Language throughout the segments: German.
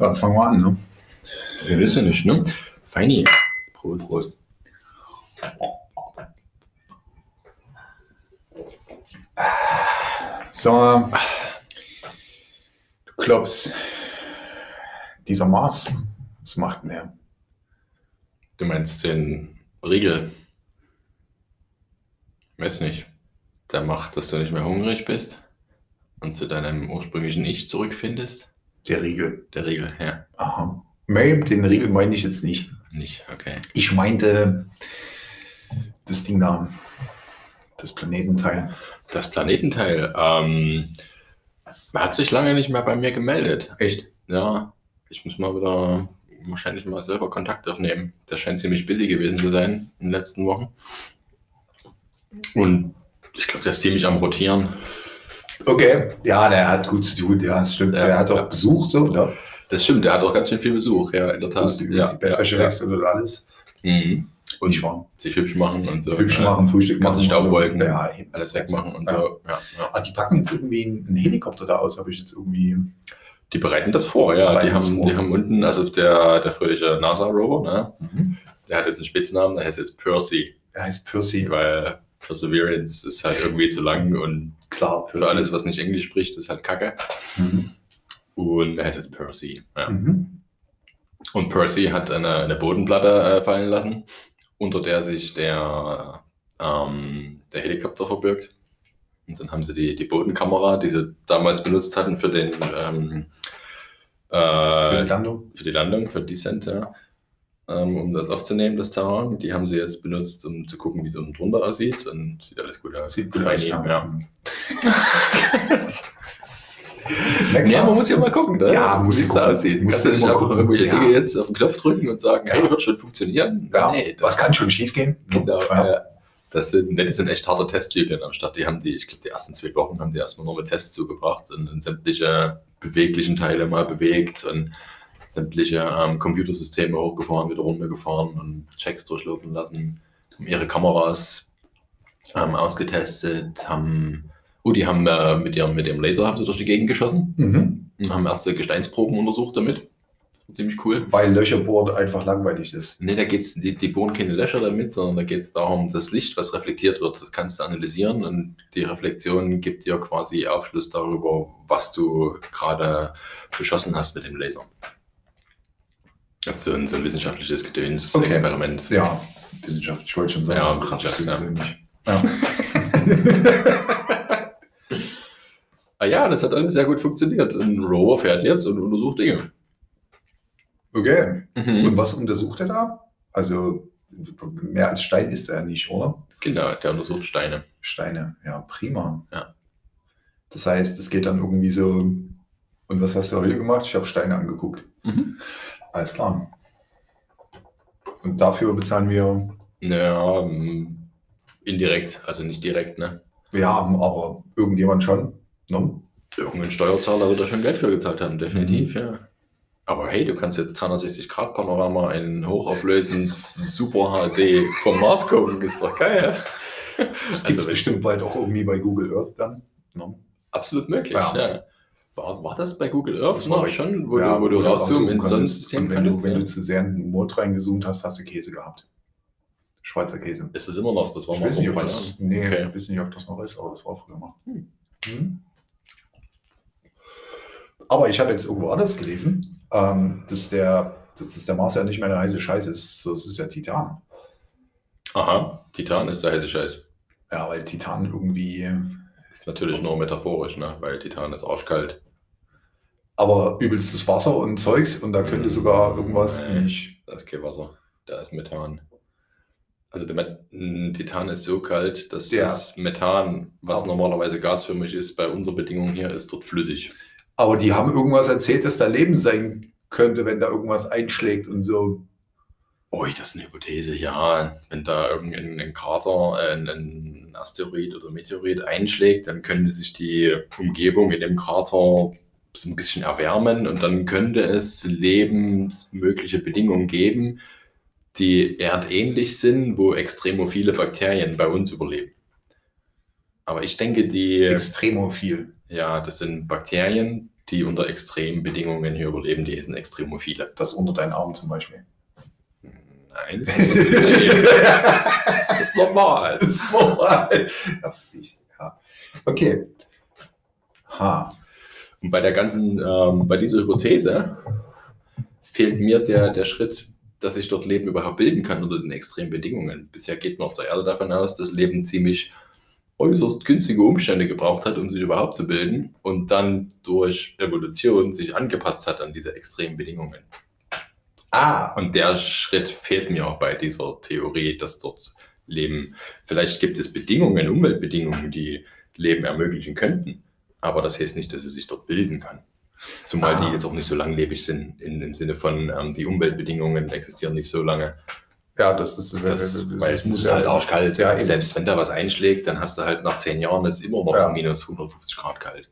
Ja, fangen wir an, ne? Wir wissen nicht, ne? Feini. Prost. Prost. So, du glaubst, dieser Mars, was macht denn der? Du meinst den Riegel? Weiß nicht. Der macht, dass du nicht mehr hungrig bist und zu deinem ursprünglichen Ich zurückfindest? Der Riegel. Der Riegel, ja. Aha. Nee, den Riegel meine ich jetzt nicht. Nicht, okay. Ich meinte das Ding da, das Planetenteil. Das Planetenteil, ähm, hat sich lange nicht mehr bei mir gemeldet. Echt? Ja, ich muss mal wieder wahrscheinlich mal selber Kontakt aufnehmen. Der scheint ziemlich busy gewesen zu sein in den letzten Wochen. Und ich glaube, der ist ziemlich am Rotieren. Okay. Ja, der hat gut zu tun, ja, das stimmt. Ja. Der hat auch Besuch, so, ne? Das stimmt, der hat auch ganz schön viel Besuch, ja, in der Tat. Muss die, die Bettwäsche ja. wechseln und alles. Mhm. Und wahr? sich hübsch machen und so. Hübsch ja. machen, Frühstück Ganze machen. Staubwolken. und So. Ja. Alles wegmachen und Ja. so. Ja, ja. Ah, die packen jetzt irgendwie einen Helikopter da aus, habe ich jetzt irgendwie. Die bereiten das vor, ja. Die das haben, vor. die haben unten, also der, der fröhliche NASA-Rover, ne? Mhm. der hat jetzt einen Spitznamen, der heißt jetzt Percy, Er heißt Percy. weil Perseverance ist halt irgendwie zu lang und Klar, für alles, was nicht Englisch spricht, ist halt Kacke. Mhm. Und er heißt jetzt Percy. Ja. Mhm. Und Percy hat eine, eine Bodenplatte äh, fallen lassen, unter der sich der, ähm, der Helikopter verbirgt. Und dann haben sie die, die Bodenkamera, die sie damals benutzt hatten für den ähm, Für äh, die Landung. für die Landung, für Descent, ja. Ähm, um das aufzunehmen, das Terrain. Die haben sie jetzt benutzt, um zu gucken, wie es unten drunter aussieht. Und sieht alles gut aus. Sieht gut aus, ja. ja. Man muss ja mal gucken, ne? Ja, muss wie ich es aussieht. Muss Kannst du ich nicht einfach gucken. irgendwelche Ja. Dinge jetzt auf den Knopf drücken und sagen, Ja. hey, wird schon funktionieren? Ja, Nee, das, was kann schon schief gehen? genau, Ja. das sind, ne, die sind echt harte Teststudien am Start. Die haben die, ich glaube, die ersten zwei Wochen haben die erstmal nur mit Tests zugebracht und, und sämtliche beweglichen Teile mal bewegt und sämtliche ähm, Computersysteme hochgefahren, wieder runtergefahren und Checks durchlaufen lassen, haben ihre Kameras ähm, ausgetestet, haben, oh, die haben äh, mit, ihrem, mit ihrem Laser haben sie durch die Gegend geschossen Mhm. und haben erste Gesteinsproben untersucht damit. Ziemlich cool. Weil Löcherbohren einfach langweilig ist. Nee, da geht's, die, die bohren keine Löcher damit, sondern da geht es darum, das Licht, was reflektiert wird, das kannst du analysieren und die Reflexion gibt dir quasi Aufschluss darüber, was du gerade beschossen hast mit dem Laser. Das ist so ein, so ein wissenschaftliches Okay. Gedöns-Experiment. Ja, Wissenschaft, ich wollte schon sagen. Ja, Wissenschaft, ja. nicht. Ja. Ah ja, das hat alles sehr gut funktioniert. Ein Rover fährt jetzt und untersucht Dinge. okay. Mhm. Und was untersucht er da? Also mehr als Stein ist er nicht, oder? Genau, der untersucht Steine. Steine, ja, prima. Ja. Das heißt, es geht dann irgendwie so. Und was hast du heute gemacht? Ich habe Steine angeguckt. Mhm. Alles klar. Und dafür bezahlen wir, Ja, ähm, indirekt, also nicht direkt, ne? wir haben aber irgendjemand schon. Ne? Irgendein Steuerzahler wird da schon Geld für gezahlt haben, definitiv, ja. Aber hey, du kannst jetzt 360-Grad-Panorama in hochauflösend Super HD vom Mars gucken, ist doch geil. Das gibt es Also, bestimmt bald auch irgendwie bei Google Earth dann. Ne? Absolut möglich, Ja. ja. War, war das bei Google Earth noch schon, wo Ja, du, wo du rauszoomen ins. Sonnensystem Und wenn du, wenn du zu sehr in den Mond reingezoomt hast, hast du Käse gehabt. Schweizer Käse. ist es immer noch, das war Ich mal weiß nicht, ob das, nee, Okay. ich weiß nicht, ob das noch ist, aber das war früher mal. Hm. Hm. Aber ich habe jetzt irgendwo anders gelesen, ähm, dass, der, dass das der Mars ja nicht mehr eine heiße Scheiße ist. So, es ist ja Titan. Aha, Titan ist der heiße Scheiß. Ja, weil Titan irgendwie, Ist natürlich nur metaphorisch, ne? weil Titan ist arschkalt. aber übelstes Wasser und Zeugs und da könnte Mm, sogar irgendwas nee. nicht. Da ist kein Wasser, da ist Methan. Also Titan ist so kalt, dass Der- das Methan, was Aber- normalerweise gasförmig ist, bei unseren Bedingungen hier, ist dort flüssig. Aber die haben irgendwas erzählt, dass da Leben sein könnte, wenn da irgendwas einschlägt und so. Oh, das ist eine Hypothese, ja. Wenn da irgendein ein Krater, äh, ein, ein Asteroid oder Meteorit einschlägt, dann könnte sich die Umgebung in dem Krater so ein bisschen erwärmen und dann könnte es lebensmögliche Bedingungen geben, die erdähnlich sind, wo extremophile Bakterien bei uns überleben. Aber ich denke, die, Extremophil. ja, das sind Bakterien, die unter extremen Bedingungen hier überleben, die sind Extremophile. Das unter deinen Armen zum Beispiel. Nein, das ist, normal. Das ist normal. Ja, ich- ja. Okay. Ha. Und bei der ganzen, ähm, bei dieser Hypothese fehlt mir der, der Schritt, dass sich dort Leben überhaupt bilden kann unter den extremen Bedingungen. Bisher geht man auf der Erde davon aus, dass Leben ziemlich äußerst günstige Umstände gebraucht hat, um sich überhaupt zu bilden und dann durch Evolution sich angepasst hat an diese extremen Bedingungen. Ah. Und der Schritt fehlt mir auch bei dieser Theorie, dass dort Leben, vielleicht gibt es Bedingungen, Umweltbedingungen, die Leben ermöglichen könnten, aber das heißt nicht, dass es sich dort bilden kann. Zumal Ah. die jetzt auch nicht so langlebig sind, in dem Sinne von, ähm, die Umweltbedingungen existieren nicht so lange. Ja, das ist, Das, weil es muss halt arschkalt. Ja, eben. Selbst wenn da was einschlägt, dann hast du halt nach zehn Jahren ist immer noch Ja. minus 150 Grad kalt.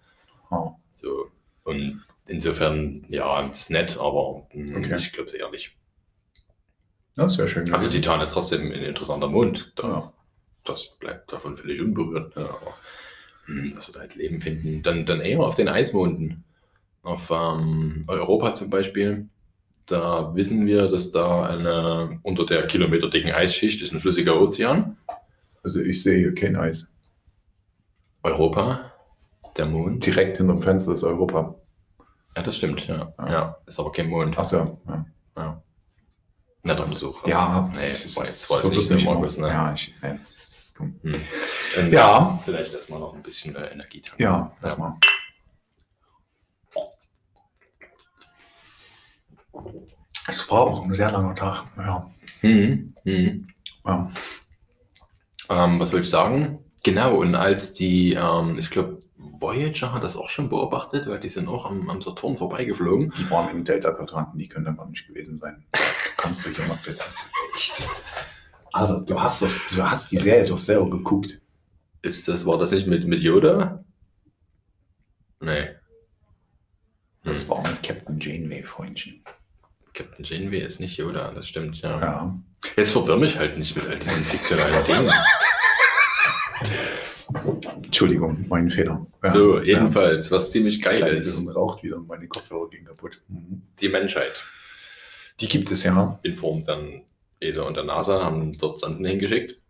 Ah. So. Und insofern, ja, es ist nett, aber mh, Okay. ich glaube es eher nicht. Das wäre schön. Also. Titan ist trotzdem ein interessanter Mond. Da, Ja. Das bleibt davon völlig unberührt. Ja, aber, hm, dass wir da jetzt Leben finden. Dann, dann eher auf den Eismonden. Auf ähm, Europa zum Beispiel. Da wissen wir, dass da eine unter der kilometerdicken Eisschicht ist ein flüssiger Ozean. Also ich sehe hier kein Eis. Europa, der Mond. Direkt hinterm Fenster ist Europa. Ja, das stimmt, ja. Ja. ja. ist aber kein Mond. Achso. Ja. Ja. Netter Versuch. Ja, nee, das- war jetzt, war jetzt nicht Markus, ne? Ja, ich, nee, das ist, das ist, komm. Hm. Ja. Vielleicht erstmal noch ein bisschen äh, Energie tanken. ja, lass mal. Es war auch ein sehr langer Tag. Ja. Mhm. Mhm. ja. Ähm, was wollte ich sagen? Genau, und als die, ähm, ich glaube, Voyager hat das auch schon beobachtet, weil die sind auch am, am Saturn vorbeigeflogen. Die waren im Delta-Quadranten, die können da gar nicht gewesen sein. Kannst du hier mal, das ist echt. Alter, du hast, das, du hast die Serie doch selber geguckt. Ist das, war das nicht mit, mit Yoda? Nee. Das Hm. war mit Captain Janeway, Freundchen. Captain Janeway ist nicht Yoda, das stimmt, ja. Ja. Jetzt verwirr mich halt nicht mit all diesen fiktionalen Dingen. Entschuldigung, mein Fehler. Ja. so, Ja. jedenfalls, was ziemlich geil Kleine ist, bisschen raucht wieder und meine Kopfhörer gehen kaputt. Mhm. die Menschheit Die gibt es ja. in Form dann ESA und der NASA haben dort Sanden hingeschickt.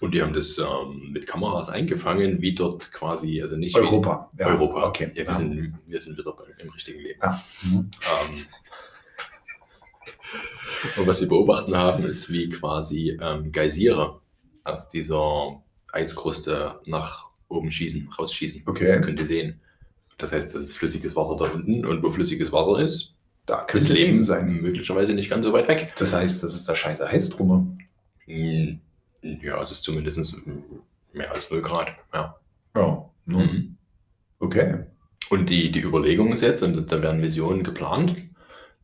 Und die haben das ähm, mit Kameras eingefangen, wie dort quasi, also nicht Europa. Ja. Europa. Okay. Ja, wir, Ja. Sind, wir sind wieder bei, im richtigen Leben. Ja. Mhm. Ähm, und was sie beobachten haben, ist, wie quasi ähm, Geysire aus dieser Eiskruste nach oben schießen, rausschießen. Okay. Könnt ihr sehen. Das heißt, das ist flüssiges Wasser da unten und wo flüssiges Wasser ist, Da könnte Leben Leben sein. möglicherweise nicht ganz so weit weg. Das heißt, das ist da scheiße heiß drunter. Hm, Ja, es ist zumindest mehr als 0 Grad. Ja. Ja. Mhm. Mhm. Okay. Und die, die Überlegung ist jetzt, und da werden Visionen geplant,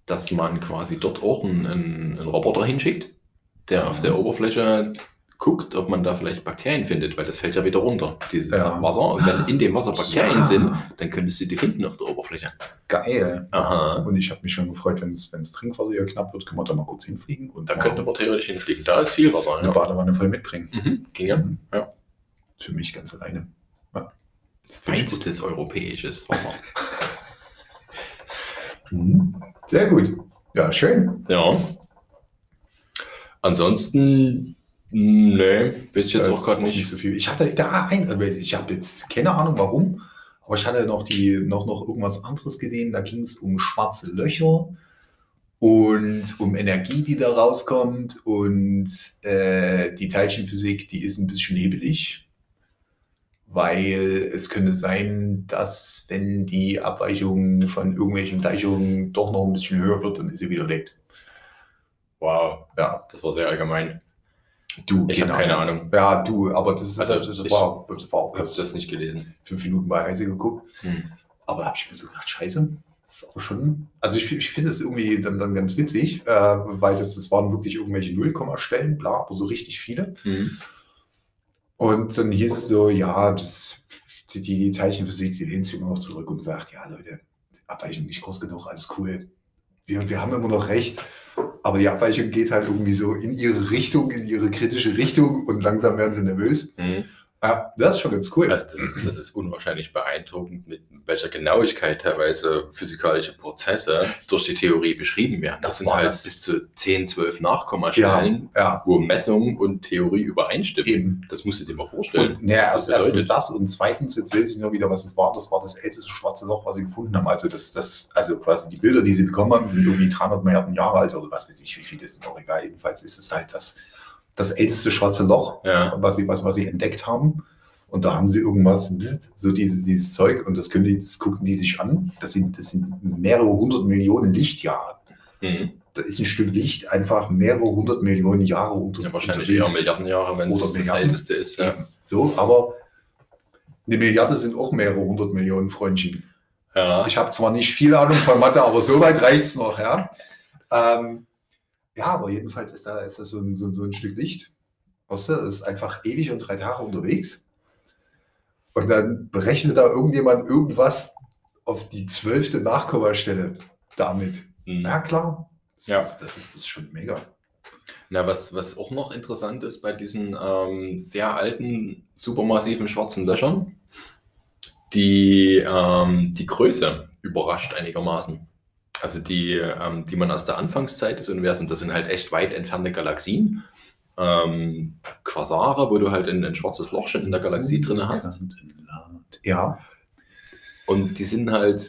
dass man quasi dort auch einen, einen, Roboter hinschickt, der auf Mhm. der Oberfläche guckt, ob man da vielleicht Bakterien findet, weil das fällt ja wieder runter, dieses Ja. Wasser. Und wenn in dem Wasser Bakterien Ja. sind, dann könntest du die finden auf der Oberfläche. Geil. Aha. Und ich habe mich schon gefreut, wenn es Trinkwasser hier knapp wird, können wir da mal kurz hinfliegen und Da könnte man theoretisch hinfliegen. Da ist viel Wasser. eine Ja. Badewanne voll mitbringen. Mhm. Ging ja. Mhm. Ja. Für mich ganz alleine. Ja. Das Feinstes europäisches Wasser. Mhm. Sehr gut. Ja, schön. Ja. Ansonsten, nee, ich jetzt Ist auch gerade nicht nicht. so viel. Ich hatte da ein, aber ich habe jetzt keine Ahnung warum, aber ich hatte noch, die, noch, noch irgendwas anderes gesehen. Da ging es um schwarze Löcher und um Energie, die da rauskommt. Und äh, die Teilchenphysik, die ist ein bisschen nebelig, weil es könnte sein, dass wenn die Abweichung von irgendwelchen Gleichungen doch noch ein bisschen höher wird, dann ist sie widerlegt. Wow, Ja, das war sehr allgemein. Du, Ich habe keine Ahnung. Ja, du, aber das, ist, Also, das, ich- war, das war auch erst das nicht gelesen. fünf Minuten bei Heise geguckt. Hm. Aber da habe ich mir so gedacht, scheiße, das ist aber schon. Also ich, ich finde es irgendwie dann, dann ganz witzig, äh, weil das, das waren wirklich irgendwelche Nullkommastellen, bla, aber so richtig viele. Hm. Und dann hieß es so, ja, das, die, die Teilchenphysik, die lehnt sich immer noch zurück und sagt, ja Leute, Abweichung nicht groß genug, alles cool. Wir, wir haben immer noch recht. Aber die Abweichung geht halt irgendwie so in ihre Richtung, in ihre kritische Richtung und langsam werden sie nervös. Hm. Ja, das ist schon ganz cool. Also das ist, das ist unwahrscheinlich beeindruckend, mit welcher Genauigkeit teilweise physikalische Prozesse durch die Theorie beschrieben werden. Das, Das sind halt das. bis zu 10, 12 Nachkommastellen, ja, wo Messung und Theorie übereinstimmen. eben. Das musst du dir mal vorstellen. Und naja, erst, erstens das und zweitens, jetzt weiß ich nur wieder, was es war. Das war das älteste schwarze Loch, was sie gefunden haben. Also das, das, also quasi die Bilder, die sie bekommen haben, sind irgendwie 300 Milliarden Jahre alt oder was weiß ich, wie viel ist auch egal. Jedenfalls ist es halt das, das älteste schwarze Loch, Ja. was sie, was, was sie entdeckt haben. Und da haben sie irgendwas, so dieses, dieses Zeug, und das können die, das gucken die sich an. Das sind, das sind mehrere hundert Millionen Lichtjahre. Mhm. Da ist ein Stück Licht einfach mehrere hundert Millionen Jahre unter, ja wahrscheinlich eher unterwegs. Milliarden Jahre, wenn es das Milliarden. älteste ist. Ja. So, aber eine Milliarde sind auch mehrere hundert Millionen Freundchen. Ja. Ich habe zwar nicht viel Ahnung von Mathe, aber so weit reicht es noch, ja. Ähm, ja, aber jedenfalls ist da, ist da so, ein, so, ein- so ein Stück Licht. Weißt du, das ist einfach ewig und drei Tage unterwegs. Und dann berechnet da irgendjemand irgendwas auf die zwölfte Nachkommastelle damit. Mhm. Ja, klar. Das, Ja. Ist, das, ist, das schon mega. Na, was, was auch noch interessant ist bei diesen ähm, sehr alten, supermassiven schwarzen Löchern, die, ähm, die Größe überrascht einigermaßen. Also die, ähm, die man aus der Anfangszeit des Universums, das sind halt echt weit entfernte Galaxien, ähm, Quasare, wo du halt ein, ein schwarzes Loch schon in der Galaxie drin hast. Ja. Und die sind halt,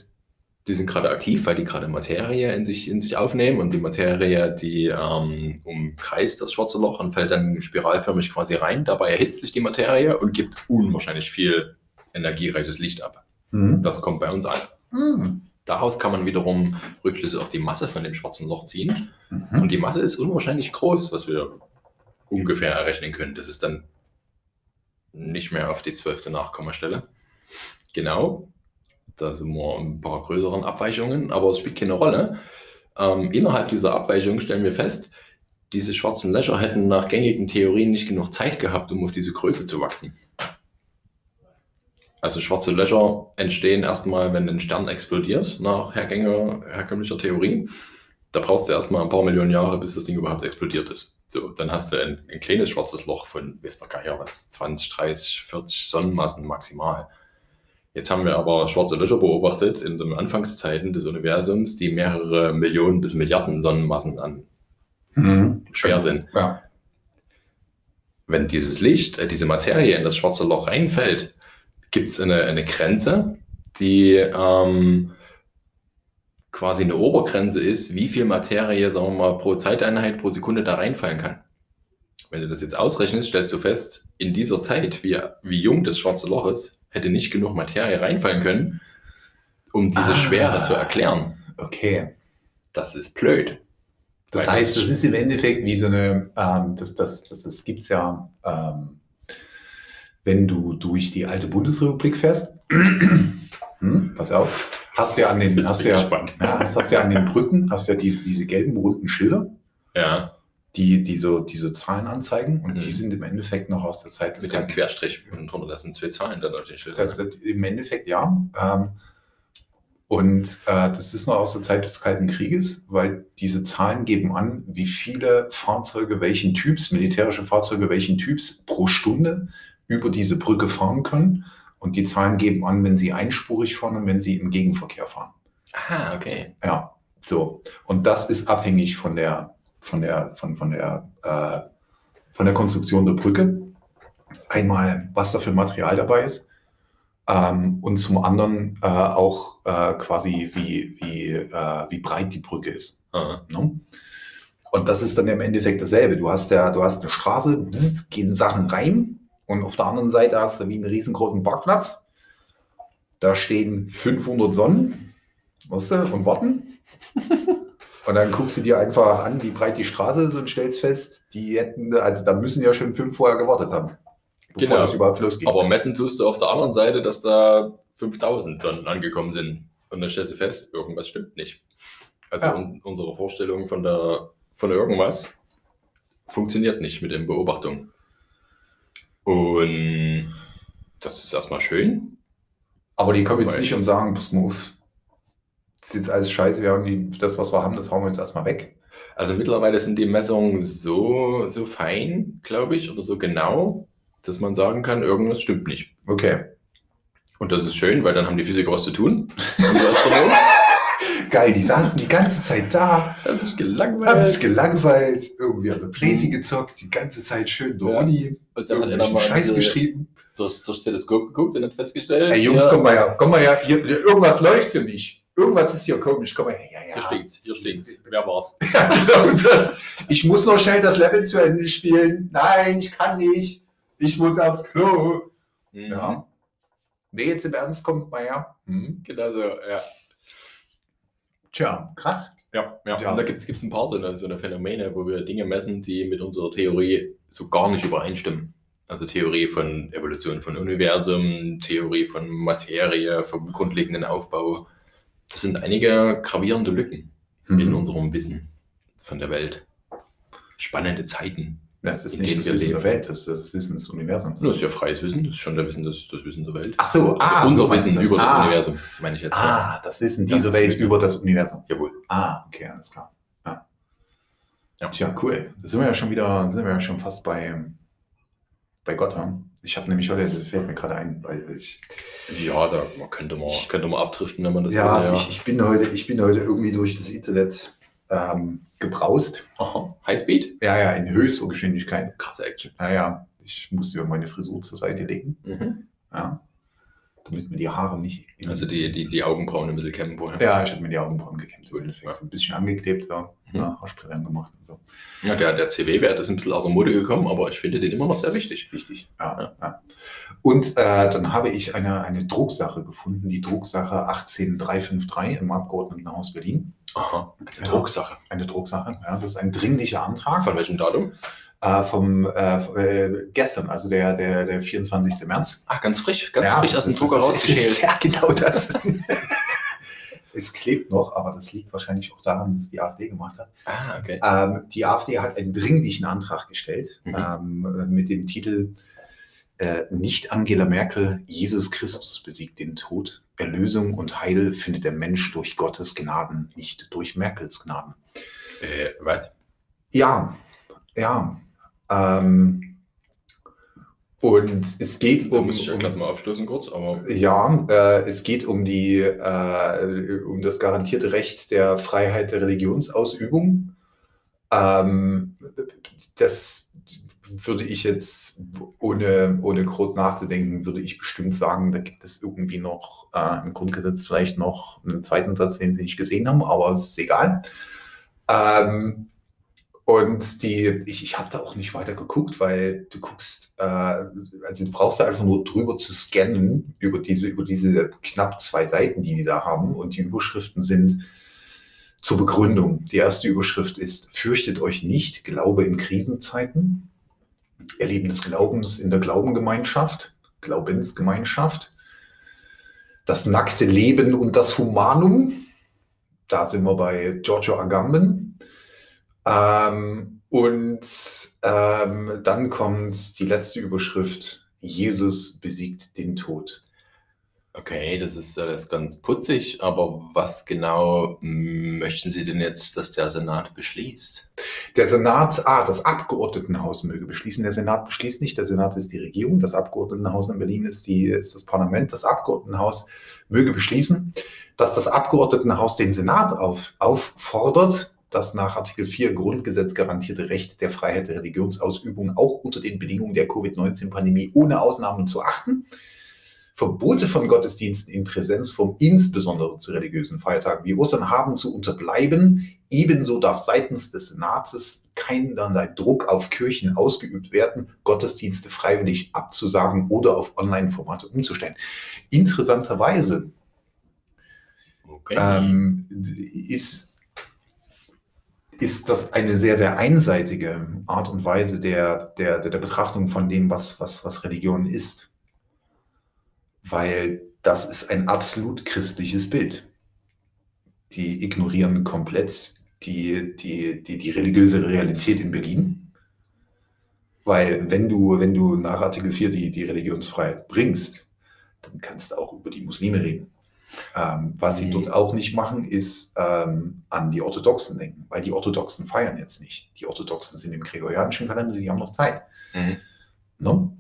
die sind gerade aktiv, weil die gerade Materie in sich, in sich aufnehmen und die Materie, die ähm, umkreist das schwarze Loch und fällt dann spiralförmig quasi rein. Dabei erhitzt sich die Materie und gibt unwahrscheinlich viel energiereiches Licht ab. Mhm. Das kommt bei uns an. Mhm. Daraus kann man wiederum Rückschlüsse auf die Masse von dem schwarzen Loch ziehen. Mhm. Und die Masse ist unwahrscheinlich groß, was wir ungefähr errechnen können. Das ist dann nicht mehr auf die zwölfte Nachkommastelle. Genau. Da sind wir ein paar größeren Abweichungen, aber es spielt keine Rolle. Ähm, innerhalb dieser Abweichung stellen wir fest, diese schwarzen Löcher hätten nach gängigen Theorien nicht genug Zeit gehabt, um auf diese Größe zu wachsen. Also schwarze Löcher entstehen erstmal, wenn ein Stern explodiert, nach hergängiger, herkömmlicher Theorie. Da brauchst du erstmal ein paar Millionen Jahre, bis das Ding überhaupt explodiert ist. So, dann hast du ein, ein kleines schwarzes Loch von, weiß der Geier, was, 20, 30, 40 Sonnenmassen maximal. Jetzt haben wir aber schwarze Löcher beobachtet in den Anfangszeiten des Universums, die mehrere Millionen bis Milliarden Sonnenmassen an Mhm. schwer sind. Ja. Wenn dieses Licht, äh, diese Materie in das schwarze Loch reinfällt, gibt es eine, eine Grenze, die ähm, quasi eine Obergrenze ist, wie viel Materie, sagen wir mal, pro Zeiteinheit, pro Sekunde da reinfallen kann. Wenn du das jetzt ausrechnest, stellst du fest, in dieser Zeit, wie, wie jung das schwarze Loch ist, hätte nicht genug Materie reinfallen können, um diese Ah. Schwere zu erklären. Okay. Das ist blöd. Das heißt, das ist im Endeffekt wie so eine, ähm, das, das, das, das gibt es ja, ähm, wenn du durch die alte Bundesrepublik fährst. hm, pass auf. Hast ja an den, hast ja, ja, hast, hast ja an den Brücken, hast ja diese, diese gelben runden Schilder, Ja, die, die, so, die so Zahlen anzeigen und Mhm. die sind im Endeffekt noch aus der Zeit des mit dem Querstrich und drunter, das sind zwei Zahlen dann auf den Schildern. Das, Im Endeffekt ja. Ähm, und äh, das ist noch aus der Zeit des Kalten Krieges, weil diese Zahlen geben an, wie viele Fahrzeuge welchen Typs, militärische Fahrzeuge welchen Typs pro Stunde über diese Brücke fahren können. Und die Zahlen geben an, wenn sie einspurig fahren und wenn sie im Gegenverkehr fahren. Ah, okay. Ja, so. Und das ist abhängig von der, von der, von, von der, äh, von der Konstruktion der Brücke. Einmal, was da für Material dabei ist. Ähm, und zum anderen äh, auch äh, quasi, wie, wie, äh, wie breit die Brücke ist. Ne? Und das ist dann im Endeffekt dasselbe. Du hast ja, du hast eine Straße, bzzt, gehen Sachen rein und auf der anderen Seite hast du wie einen riesengroßen Parkplatz. Da stehen 500 Sonnen, weißt du, und warten. Und dann guckst du dir einfach an, wie breit die Straße ist und stellst fest, die hätten, also da müssen ja schon fünf vorher gewartet haben, bevor Genau. das überhaupt losgeht. Aber messen tust du auf der anderen Seite, dass da 5000 Sonnen angekommen sind. Und dann stellst du fest, irgendwas stimmt nicht. Also Ja. un unsere Vorstellung von, der, von irgendwas funktioniert nicht mit den Beobachtungen. Und das ist erstmal schön. Aber die kommen jetzt Weil- nicht und sagen, pass mal auf, das ist jetzt alles scheiße, wir haben die, das, was wir haben, das hauen wir jetzt erstmal weg. Also mittlerweile sind die Messungen so, so fein, glaube ich, oder so genau, dass man sagen kann, irgendwas stimmt nicht. Okay. Und das ist schön, weil dann haben die Physiker was zu tun. Geil, die saßen die ganze Zeit da, haben sich haben gelangweilt. sich gelangweilt, irgendwie haben wir Playsee gezockt, die ganze Zeit schön der Ja. Uni, Und dann hat er irgendwelchen mal Scheiß geschrieben. durchs, durchs Teleskop geguckt und hat festgestellt, Ey Jungs, ja, komm mal her, komm mal her, hier, irgendwas läuft für mich. Irgendwas ist hier komisch, komm mal her. Ja, ja. hier steht's, hier steht's. Wer war's? Ja, genau das. Ich muss noch schnell das Level zu Ende spielen. Nein, ich kann nicht. Ich muss aufs Klo. Mhm. Ja. Nee, jetzt im Ernst kommt mal her. Hm. Genau so, ja. Tja, krass. Ja, ja. Ja. Und da gibt es ein paar so eine, so eine Phänomene, wo wir Dinge messen, die mit unserer Theorie so gar nicht übereinstimmen. Also Theorie von Evolution von Universum, Theorie von Materie, vom grundlegenden Aufbau. Das sind einige gravierende Lücken in Hm. unserem Wissen von der Welt. Spannende Zeiten. Das ist nicht das Wissen leben. der Welt, das ist das Wissen des Universums. Das ist ja freies Wissen, das ist schon der Wissen, das, das Wissen der Welt. Ach so, ah, Unser so Wissen das. über das ah, Universum, meine ich jetzt. ja. Ah, das Wissen Das dieser Welt über das Universum. Jawohl. Ah, okay, alles klar. Ja. Ja. Tja, cool. Da sind wir ja schon wieder, sind wir ja schon fast bei, bei Gott. Ja? Ich habe nämlich heute, das fällt mir gerade ein, weil ich, Ja, da könnte man, könnte man abdriften, wenn man das ja, würde, Ich, ich, bin heute, ich bin heute irgendwie durch das Internet ähm, gebraust. Aha, Highspeed? Ja, ja, in höchster Geschwindigkeit. Krasse Action. Ja, ja, ich musste mir meine Frisur zur Seite legen, Mhm. ja, damit mir die Haare nicht... Also die, die, die Augenbrauen ein bisschen kämmen vorher. Ja, ich habe mir die Augenbrauen gekämmt. Ja. Ein bisschen angeklebt, so. Mhm. Ja, Haarspray angemacht und so. Ja, der, der CW-Wert ist ein bisschen aus der Mode gekommen, aber ich finde den immer noch sehr wichtig. Wichtig, ja. Ja. ja. Und äh, dann habe ich eine, eine Drucksache gefunden, die Drucksache 18353 im Abgeordnetenhaus Berlin. Aha, eine Ja. Drucksache. Eine Drucksache, ja, das ist ein dringlicher Antrag Von welchem Datum? äh, vom äh, äh, gestern, also der, der, der 24. März. Ah, ganz frisch, ganz Ja, frisch aus dem Drucker rausgeschält. Ja, genau das. es klebt noch, aber das liegt wahrscheinlich auch daran, dass die AfD gemacht hat. Ah, okay. Ähm, die AfD hat einen dringlichen Antrag gestellt Mhm. ähm, mit dem Titel äh, Nicht Angela Merkel, Jesus Christus besiegt den Tod. Erlösung und Heil findet der Mensch durch Gottes Gnaden, nicht durch Merkels Gnaden. Äh, was? Ja, ja. Ähm, und es geht Da um, muss ich ja um gerade mal aufstoßen kurz, aber ja, äh, es geht um die, äh, um das garantierte Recht der Freiheit der Religionsausübung. Ähm, das würde ich jetzt, ohne, ohne groß nachzudenken, würde ich bestimmt sagen, da gibt es irgendwie noch äh, im Grundgesetz vielleicht noch einen zweiten Satz, den Sie nicht gesehen haben, aber es ist egal. Ähm, und die, ich, ich habe da auch nicht weiter geguckt, weil du guckst, äh, also du brauchst da einfach nur drüber zu scannen, über diese, über diese knapp zwei Seiten, die die da haben. Und die Überschriften sind zur Begründung. Die erste Überschrift ist, fürchtet euch nicht, Glaube in Krisenzeiten. Erleben des Glaubens in der Glaubengemeinschaft, Glaubensgemeinschaft. Das nackte Leben und das Humanum. Da sind wir bei Giorgio Agamben. Ähm, und ähm, dann kommt die letzte Überschrift: Jesus besiegt den Tod. Okay, das ist alles ganz putzig, aber was genau mm, möchten Sie denn jetzt, dass der Senat beschließt? Der Senat, ah, das Abgeordnetenhaus möge beschließen. Der Senat beschließt nicht. Der Senat ist die Regierung. Das Abgeordnetenhaus in Berlin ist, die, ist das Parlament. Das Abgeordnetenhaus möge beschließen, dass das Abgeordnetenhaus den Senat auf, auffordert, das nach Artikel 4 Grundgesetz garantierte Recht der Freiheit der Religionsausübung auch unter den Bedingungen der Covid-19-Pandemie ohne Ausnahmen zu achten. Verbote von Gottesdiensten in Präsenzform, insbesondere zu religiösen Feiertagen wie Ostern, haben zu unterbleiben. Ebenso darf seitens des Senates keinerlei Druck auf Kirchen ausgeübt werden, Gottesdienste freiwillig abzusagen oder auf Online-Formate umzustellen. Interessanterweise Okay. ähm, ist, ist das eine sehr, sehr einseitige Art und Weise der, der, der, der Betrachtung von dem, was, was, was Religion ist. Weil das ist ein absolut christliches Bild. Die ignorieren komplett die, die, die, die religiöse Realität in Berlin. Weil wenn du, wenn du nach Artikel 4 die, die Religionsfreiheit bringst, dann kannst du auch über die Muslime reden. Ähm, was sie Mhm. dort auch nicht machen, ist ähm, an die Orthodoxen denken, weil die Orthodoxen feiern jetzt nicht. Die Orthodoxen sind im gregorianischen Kalender, die haben noch Zeit. Mhm. Ne?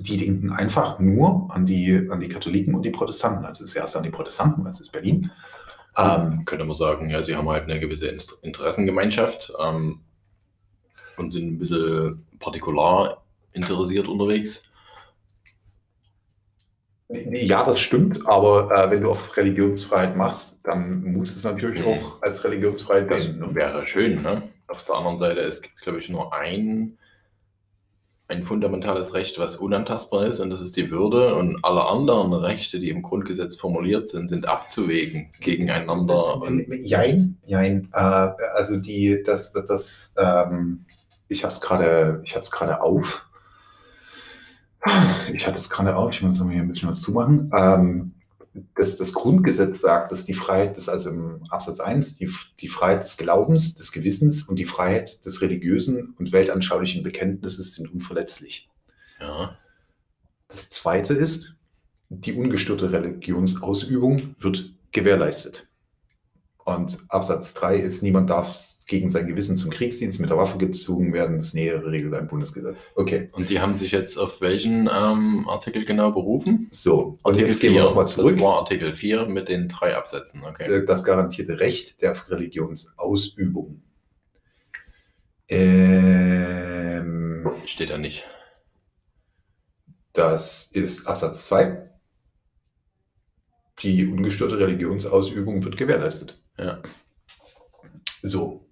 Die denken einfach nur an die, an die Katholiken und die Protestanten. Also zuerst an die Protestanten, das ist Berlin. Ähm, könnte man sagen, ja, sie haben halt eine gewisse Interessengemeinschaft ähm, und sind ein bisschen partikular interessiert unterwegs. Ja, das stimmt, aber äh, wenn du auf Religionsfreiheit machst, dann muss es natürlich mhm. auch als Religionsfreiheit das ne? wäre schön, ne? Auf der anderen Seite, es gibt, glaube ich, nur ein, ein fundamentales Recht, was unantastbar ist, und das ist die Würde. Und alle anderen Rechte, die im Grundgesetz formuliert sind, sind abzuwägen gegeneinander. Jein, jein. Äh, also die, das, das, das ähm, ich habe es gerade, ich habe es gerade auf. Ich habe es gerade auf, ich muss hier ein bisschen was zumachen. Ähm, das, das Grundgesetz sagt, dass die Freiheit des, also im Absatz 1, die, die Freiheit des Glaubens, des Gewissens und die Freiheit des religiösen und weltanschaulichen Bekenntnisses sind unverletzlich. Ja. Das zweite ist, die ungestörte Religionsausübung wird gewährleistet. Und Absatz 3 ist, niemand darf gegen sein Gewissen zum Kriegsdienst mit der Waffe gezogen werden. Das nähere regelt ein Bundesgesetz. Okay. Und die haben sich jetzt auf welchen ähm, Artikel genau berufen? So, und Artikel jetzt gehen 4. wir nochmal zurück. Das war Artikel 4 mit den drei Absätzen. Okay. Äh, das garantierte Recht der Religionsausübung. Ähm, Steht da nicht. Das ist Absatz 2. Die ungestörte Religionsausübung wird gewährleistet. Ja. So,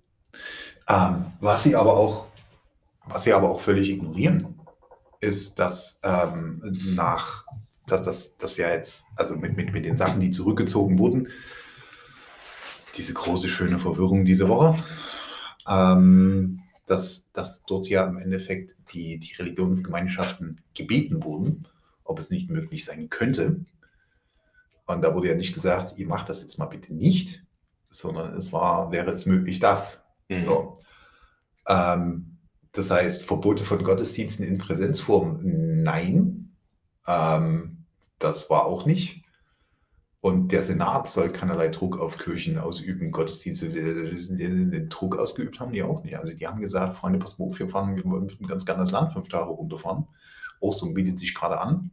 ähm, was sie aber auch, was sie aber auch völlig ignorieren, ist, dass ähm, nach, dass das, das ja jetzt, also mit, mit, mit den Sachen, die zurückgezogen wurden, diese große, schöne Verwirrung diese Woche, ähm, dass, dass dort ja im Endeffekt die, die Religionsgemeinschaften gebeten wurden, ob es nicht möglich sein könnte. Und da wurde ja nicht gesagt, ihr macht das jetzt mal bitte nicht, sondern es war, wäre es möglich, das. Mhm. So. Ähm, das heißt, Verbote von Gottesdiensten in Präsenzform, nein. Ähm, das war auch nicht. Und der Senat soll keinerlei Druck auf Kirchen ausüben. Gottesdienste, den Druck ausgeübt haben die auch nicht. Also die haben gesagt, Freunde, pass mal auf, wir fahren, wir wollen ganz gerne das Land fünf Tage runterfahren. Ostern bietet sich gerade an.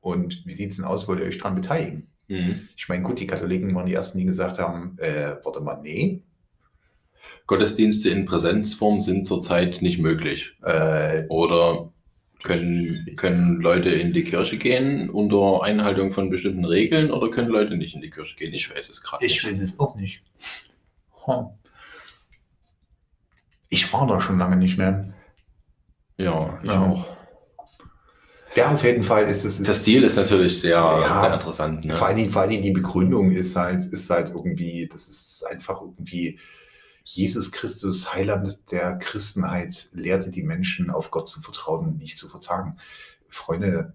Und wie sieht es denn aus, wollt ihr euch daran beteiligen? Mhm. Ich meine, gut, die Katholiken waren die Ersten, die gesagt haben, äh, warte mal, nee, Gottesdienste in Präsenzform sind zurzeit nicht möglich. Äh, Oder können, können Leute in die Kirche gehen unter Einhaltung von bestimmten Regeln oder können Leute nicht in die Kirche gehen? Ich weiß es gerade nicht. Ich weiß es auch nicht. Hm. Ich war da schon lange nicht mehr. Ja, ich ja. auch. Ja, auf jeden Fall ist es. Der Stil ist natürlich sehr, ja, sehr interessant. Ne? Vor, allen Dingen, vor allen Dingen die Begründung ist halt, ist halt irgendwie, das ist einfach irgendwie Jesus Christus, Heiland der Christenheit, lehrte die Menschen, auf Gott zu vertrauen und nicht zu verzagen. Freunde,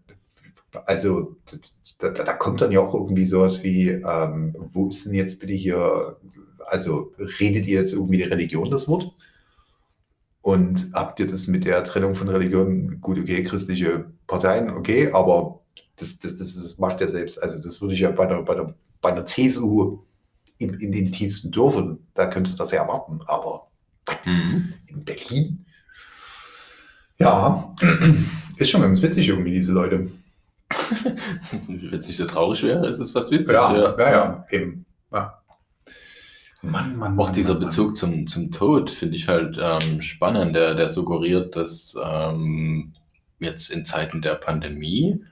also da, da, kommt dann ja auch irgendwie sowas wie, ähm, wo ist denn jetzt bitte hier, also redet ihr jetzt irgendwie die Religion das Wort? Und habt ihr das mit der Trennung von Religion, gut, okay, christliche Parteien, okay, aber das, das, das, das macht ja selbst, also das würde ich ja bei einer, bei einer, bei einer CSU in, in den tiefsten Dörfern, da könntest du das ja erwarten. Aber mhm. in Berlin, ja, ist schon ganz witzig irgendwie, diese Leute. Wenn es nicht so traurig wäre, ist es fast witzig. Ja, ja, ja, ja eben. Ja. Mann, Mann, Auch Mann, dieser Mann, Bezug Zum, zum Tod finde ich halt ähm, spannend, der, der suggeriert, dass ähm, jetzt in Zeiten der Pandemie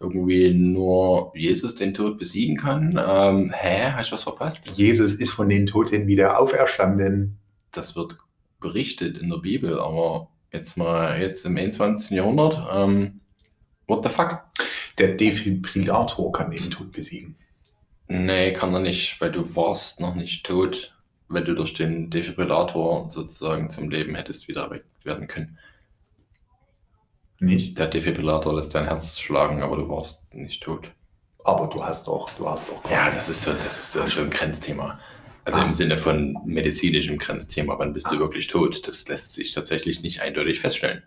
irgendwie nur Jesus den Tod besiegen kann. Ähm, hä, hast du was verpasst? Jesus ist von den Toten wieder auferstanden. Das wird berichtet in der Bibel, aber jetzt mal jetzt im 21. Jahrhundert, ähm, what the fuck? Der Defibrillator kann den Tod besiegen. Nee, kann er nicht, weil du warst noch nicht tot, wenn du durch den Defibrillator sozusagen zum Leben hättest wieder weg werden können. Nicht? Der Defibrillator lässt dein Herz schlagen, aber du warst nicht tot. Aber du hast auch, du hast auch. Ja, das ist so, das ist so, so ein Grenzthema. Also ah. im Sinne von medizinischem Grenzthema, wann bist ah. du wirklich tot? Das lässt sich tatsächlich nicht eindeutig feststellen.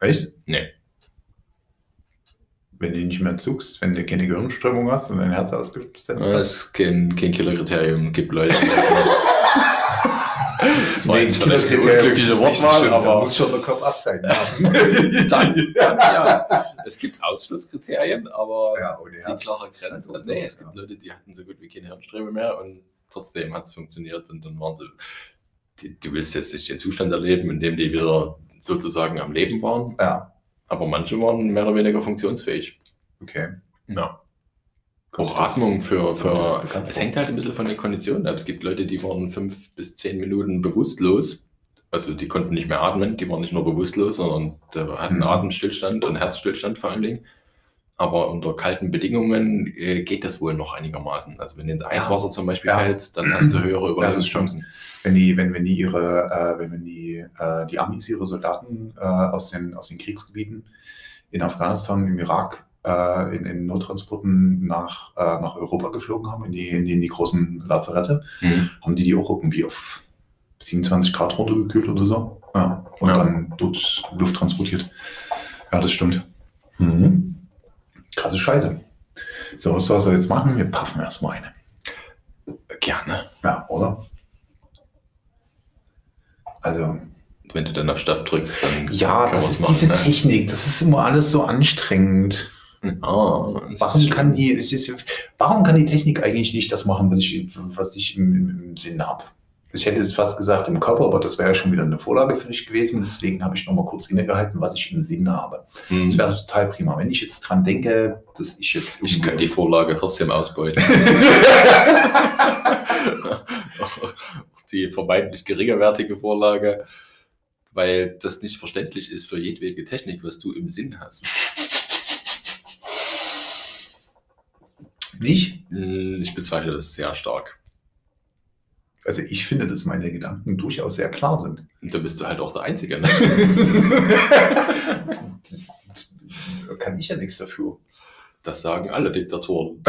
Echt? Nee. Wenn du nicht mehr zuckst, wenn du keine Gehirnströmung hast und dein Herz ausgesetzt hast? Das ist kein, kein Killerkriterium. Gibt Leute, die Das war jetzt vielleicht eine unglückliche Wortwahl, aber. Da muss schon der Kopf ab sein. dann, ja. es gibt Ausschlusskriterien, aber Ja, ohne die klare Grenze. nee, es gibt ja. Leute, die hatten so gut wie keine Hirnströme mehr und trotzdem hat es funktioniert und dann waren sie. Die, du willst jetzt nicht den Zustand erleben, in dem die wieder sozusagen am Leben waren, Ja, aber manche waren mehr oder weniger funktionsfähig. okay. Ja. Kommt Auch Atmung für, für es hängt halt ein bisschen von den Konditionen ab. Es gibt Leute, die waren fünf bis zehn Minuten bewusstlos. Also die konnten nicht mehr atmen, die waren nicht nur bewusstlos, sondern hatten Mhm. Atemstillstand und Herzstillstand vor allen Dingen. Aber unter kalten Bedingungen äh, geht das wohl noch einigermaßen. Also wenn du ins Eiswasser zum Beispiel Ja. fällst, dann hast du höhere Überlebenschancen. Wenn die, wenn, wenn die ihre, äh, wenn, wenn die, äh, die Amis ihre Soldaten äh, aus, den, aus den Kriegsgebieten in Afghanistan, im Irak, äh, in, in Nottransporten nach, äh, nach Europa geflogen haben, in die, in die, in die großen Lazarette, Mhm. haben die die auch irgendwie auf 27 Grad runtergekühlt oder so. Ja. Und Ja. dann dort Luft transportiert. Ja, das stimmt. Mhm. Krasse Scheiße. So, was soll er jetzt machen? Wir paffen erstmal eine. Gerne. Ja, oder? Also, Wenn du dann auf Stoff drückst, dann ja, das ist machen, diese ne? Technik. Das ist immer alles so anstrengend. Das Warum kann die, es ist, warum kann die Technik eigentlich nicht das machen, was ich, was ich im, im, Sinn habe? Ich hätte jetzt fast gesagt im Körper, aber das wäre ja schon wieder eine Vorlage für dich gewesen. Deswegen habe ich noch mal kurz innegehalten, was ich im Sinn habe. Mhm. Das wäre total prima. Wenn ich jetzt dran denke, dass ich jetzt Ich kann die Vorlage trotzdem ausbeuten. die vermeintlich geringerwertige Vorlage, weil das nicht verständlich ist für jedwede Technik, was du im Sinn hast. Nicht. Hm, Ich bezweifle das sehr stark. Also ich finde, dass meine Gedanken durchaus sehr klar sind. Und da bist du halt auch der Einzige. Ne? kann ich ja nichts dafür. Das sagen alle Diktatoren.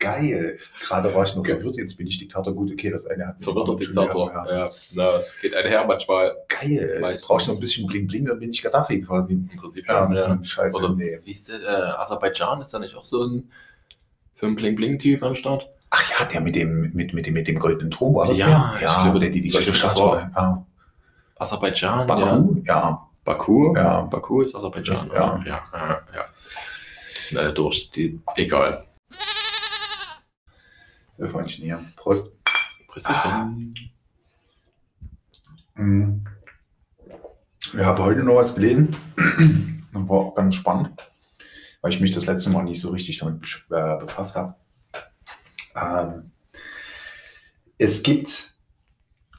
Geil. Gerade war ich noch verwirrt, jetzt bin ich Diktator. Gut, okay, das eine hat Verwirrter Diktator. Ja, Ja. es geht einher manchmal. Geil. Jetzt Meistens. brauche ich noch ein bisschen Bling Bling, dann bin ich Gaddafi quasi. Im Prinzip Ja, schon, ja. scheiße. Oder nee. wie ist der, äh, Aserbaidschan? Ist da nicht auch so ein, so ein Bling-Bling-Typ am Start? Ach ja, der mit dem, mit, mit dem, mit dem goldenen Turm war das Ja, der? ich Ja, glaube, der die die goldene das Statue. Ja. Aserbaidschan, ja. Baku? Ja. Baku? Ja. Baku ist Aserbaidschan. Das- ja. ja, ja, ja. Die sind alle durch. Die, egal. Sehr Freundchen hier. Prost. Precision. Mhm. Ich habe heute noch was gelesen. Das war auch ganz spannend, weil ich mich das letzte Mal nicht so richtig damit äh, befasst habe. Ähm, es gibt,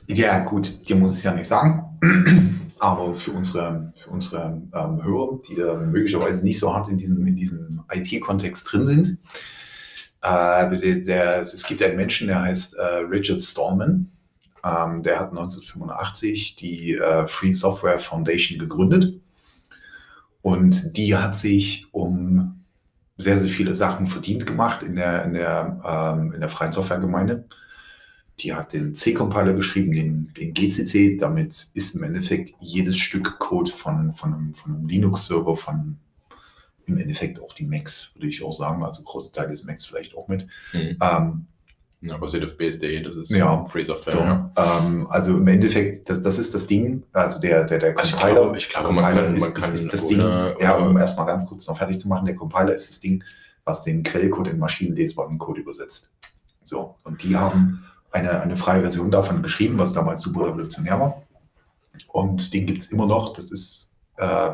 ja gut, dir muss ich es ja nicht sagen, aber für unsere, für unsere ähm, Hörer, die da möglicherweise nicht so hart in diesem, in diesem IT-Kontext drin sind, äh, der, der, es gibt einen Menschen, der heißt äh, Richard Stallman. Ähm, der hat 1985 die äh, Free Software Foundation gegründet. Und die hat sich um sehr, sehr viele Sachen verdient gemacht in der, in der, ähm, in der freien Softwaregemeinde. Die hat den C-Compiler geschrieben, den, den GCC. Damit ist im Endeffekt jedes Stück Code von, von einem, von einem Linux-Server, von im Endeffekt auch die Macs, würde ich auch sagen. Also große Teil des Macs vielleicht auch mit. Mhm. Ähm, Ja, basiert auf BSD, das ist Ja. Free Software. so, ja. ähm, also im Endeffekt, das, das ist das Ding, also der, der, der Also ich Compiler. glaube- ich glaube, man Compiler kann- ist, man kann ist, ist das Ding, ja, um erstmal ganz kurz noch fertig zu machen, der Compiler ist das Ding, was den Quellcode in maschinenlesbaren Code übersetzt. So, und die haben eine, eine freie Version davon geschrieben, was damals super revolutionär war. Und den gibt es immer noch, das ist äh,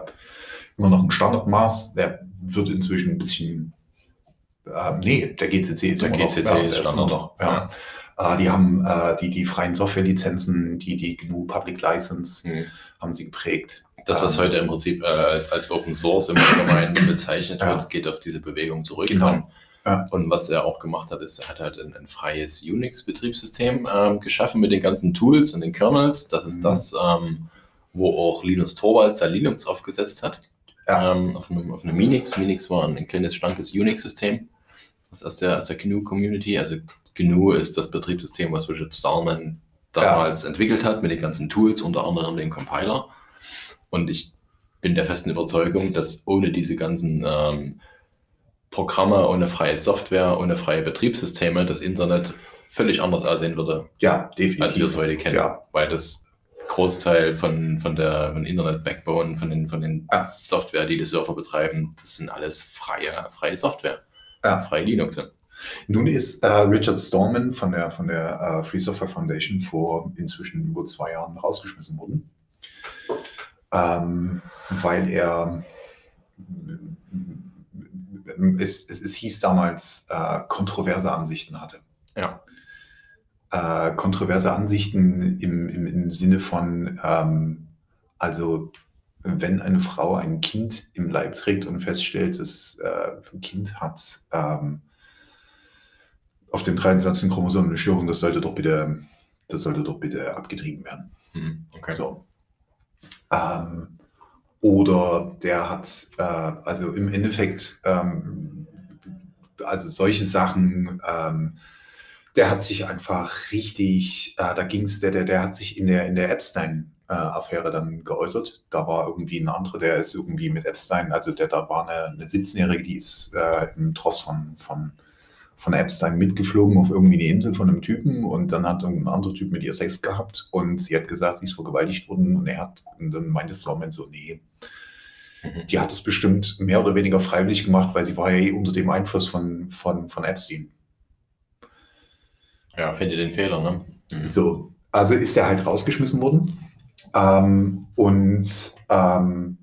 immer noch ein Standardmaß, der wird inzwischen ein bisschen, äh, nee, der GCC ist Der immer noch, GCC der ist immer Standard. noch, ja. Äh, die haben äh, die, die freien Softwarelizenzen, die, die GNU Public License, Mhm. haben sie geprägt. Das, was Ähm, heute im Prinzip äh, als, Open Source im Allgemeinen bezeichnet Ja. wird, geht auf diese Bewegung zurück. Genau. Und, Ja. und was er auch gemacht hat, ist, er hat halt ein, ein freies Unix-Betriebssystem ähm, geschaffen mit den ganzen Tools und den Kernels. Das ist Mhm. das, ähm, wo auch Linus Torvalds sein Linux aufgesetzt hat. Ja. Ähm, auf, einem, auf einem Minix. Minix war ein, ein kleines, schlankes Unix-System. Das ist aus der, aus der GNU-Community. Also GNU ist das Betriebssystem, was Richard Stallman damals entwickelt hat, mit den ganzen Tools, unter anderem den Compiler. Und ich bin der festen Überzeugung, dass ohne diese ganzen ähm, Programme, ohne freie Software, ohne freie Betriebssysteme das Internet völlig anders aussehen würde, Ja, definitiv. als wir es heute kennen. Ja. Weil das Großteil von, von der von Internet Backbone, von den, von den Ja. Software, die die Server betreiben, das sind alles freie, freie Software. Ja. Freie Linux. Nun ist äh, Richard Stallman von der, von der äh, Free Software Foundation vor inzwischen über zwei Jahren rausgeschmissen worden, ähm, weil er, es, es, es hieß damals, äh, kontroverse Ansichten hatte. Ja. Äh, kontroverse Ansichten im, im, im Sinne von, ähm, also wenn eine Frau ein Kind im Leib trägt und feststellt, das äh, Kind hat ähm, auf dem 23. Chromosom eine Störung, das sollte doch bitte, das sollte doch bitte abgetrieben werden. Hm, okay. So. Ähm, oder der hat, äh, also im Endeffekt, ähm, also solche Sachen, ähm, der hat sich einfach richtig, äh, da ging es, der, der, der hat sich in der, in der Epstein-Affäre dann geäußert. Da war irgendwie ein anderer, der ist irgendwie mit Epstein, also der, da war eine, eine 17-Jährige, die ist äh, im Tross von, von, von Epstein mitgeflogen auf irgendwie eine Insel von einem Typen und dann hat irgendein anderer Typ mit ihr Sex gehabt und sie hat gesagt, sie ist vergewaltigt worden und er hat, und dann meinte Stallman so, nee, Mhm. die hat es bestimmt mehr oder weniger freiwillig gemacht, weil sie war ja eh unter dem Einfluss von, von, von Epstein. Ja, finde den Fehler, ne? Mhm. So, also ist er halt rausgeschmissen worden. Ähm, und ähm,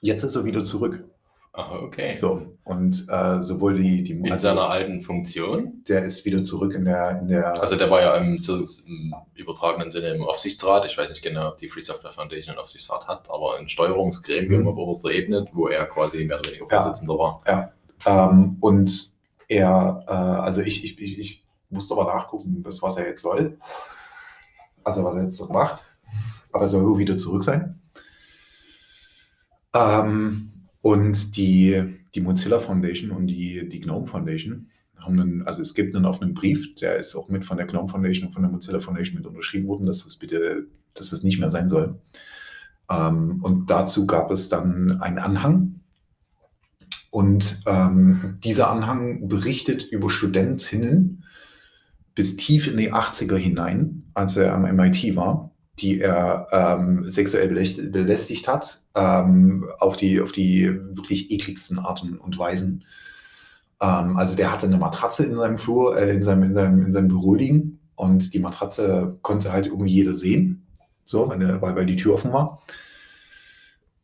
jetzt ist er wieder zurück. Ah, okay. So, und äh, sowohl die, die In also seiner alten Funktion. der ist wieder zurück in der, in der Also der war ja im, so, im übertragenen Sinne im Aufsichtsrat. Ich weiß nicht genau, ob die Free Software Foundation einen Aufsichtsrat hat, aber ein Steuerungsgremium Mhm. auf oberster Ebene, wo er quasi mehr oder weniger Ja. Vorsitzender war. Ähm, und er, äh, also ich, ich, ich, ich musste aber nachgucken, bis was er jetzt soll. Also was er jetzt so macht. Aber er soll wieder zurück sein. Ähm, und die, die Mozilla Foundation und die, die GNOME Foundation haben einen, also es gibt einen offenen Brief, der ist auch mit von der GNOME Foundation und von der Mozilla Foundation mit unterschrieben worden, dass das bitte, dass das nicht mehr sein soll. Ähm, und dazu gab es dann einen Anhang, und ähm, dieser Anhang berichtet über Studentinnen bis tief in die 80er hinein, als er am MIT war, die er ähm, sexuell belästigt, hat, ähm, auf, die, auf die wirklich ekligsten Arten und Weisen. Ähm, also der hatte eine Matratze in seinem Flur, äh, in, seinem, in, seinem, in seinem Büro liegen und die Matratze konnte halt irgendwie jeder sehen, so, wenn er, weil, weil die Tür offen war.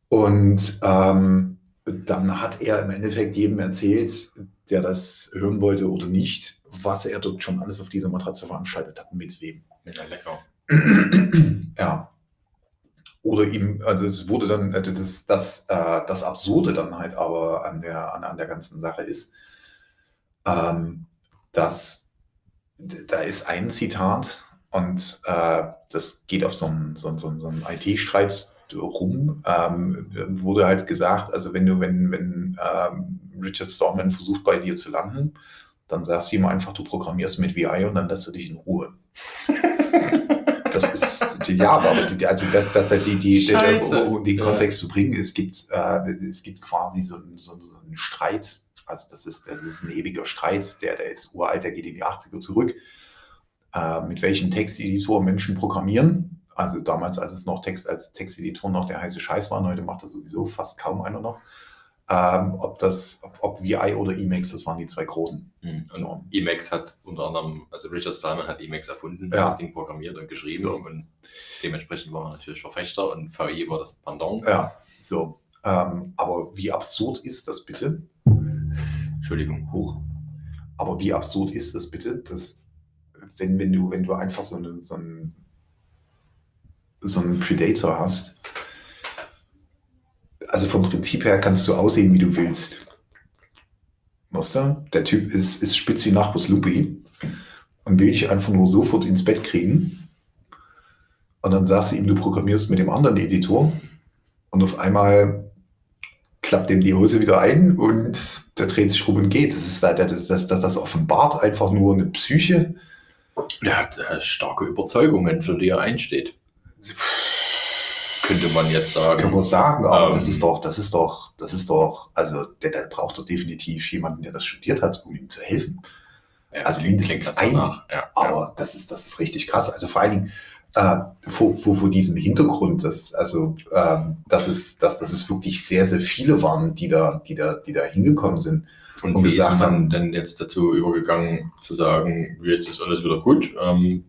Und ähm, dann hat er im Endeffekt jedem erzählt, der das hören wollte oder nicht, was er dort schon alles auf dieser Matratze veranstaltet hat, mit wem. Ja, lecker. ja. Oder ihm, also es wurde dann, äh, das, das, äh, das Absurde dann halt aber an der, an, an der ganzen Sache ist, ähm, dass da ist ein Zitat und äh, das geht auf so einen, so so so einen IT-Streit rum, ähm, wurde halt gesagt, also wenn du, wenn, wenn ähm, Richard Stallman versucht bei dir zu landen, dann sagst du ihm einfach, du programmierst mit VI und dann lässt du dich in Ruhe. Ja, aber die, also das, das, die, die, die, Scheiße. um den. Kontext zu bringen, es gibt, äh, es gibt quasi so einen, so, so einen Streit, also das ist, das ist ein ewiger Streit, der, der ist uralt, der geht in die 80er zurück, äh, mit welchem Texteditor Menschen programmieren. Also damals, als es noch Text als Texteditor noch der heiße Scheiß war, heute macht das sowieso fast kaum einer noch. Ähm, ob das, ob, ob VI oder Emacs, das waren die zwei großen. Mhm. Und So. Emacs hat unter anderem, also Richard Stallman hat Emacs erfunden, Ja. das Ding programmiert und geschrieben So. und dementsprechend war er natürlich Verfechter und VI war das Pendant. Ja, so. Ähm, aber wie absurd ist das bitte? Entschuldigung. Hoch. Aber wie absurd ist das bitte, dass wenn, wenn, du, wenn du einfach so, eine, so, einen, so einen Predator hast, also vom Prinzip her kannst du aussehen, wie du willst. Du? Der Typ ist, ist spitz wie Nachbus Lupi und will dich einfach nur sofort ins Bett kriegen. Und dann sagst du ihm, du programmierst mit dem anderen Editor und auf einmal klappt dem die Hose wieder ein und der dreht sich rum und geht. Das ist das, das, das, das offenbart einfach nur eine Psyche. Er hat äh, starke Überzeugungen, für die er einsteht. Könnte man jetzt sagen. Kann man sagen, aber Ähm. das ist doch, das ist doch, das ist doch, also der, der braucht doch definitiv jemanden, der das studiert hat, um ihm zu helfen. Ja, also mindestens einen. Ja, ja. Aber das ist, das ist richtig krass. Also vor allen Dingen, äh, vor, vor, vor diesem Hintergrund, dass, also, ähm, dass, es, dass, dass es wirklich sehr, sehr viele waren, die da, die da, die da hingekommen sind. Und, Und wie gesagt ist man haben- denn jetzt dazu übergegangen, zu sagen, jetzt ist alles wieder gut? Ähm,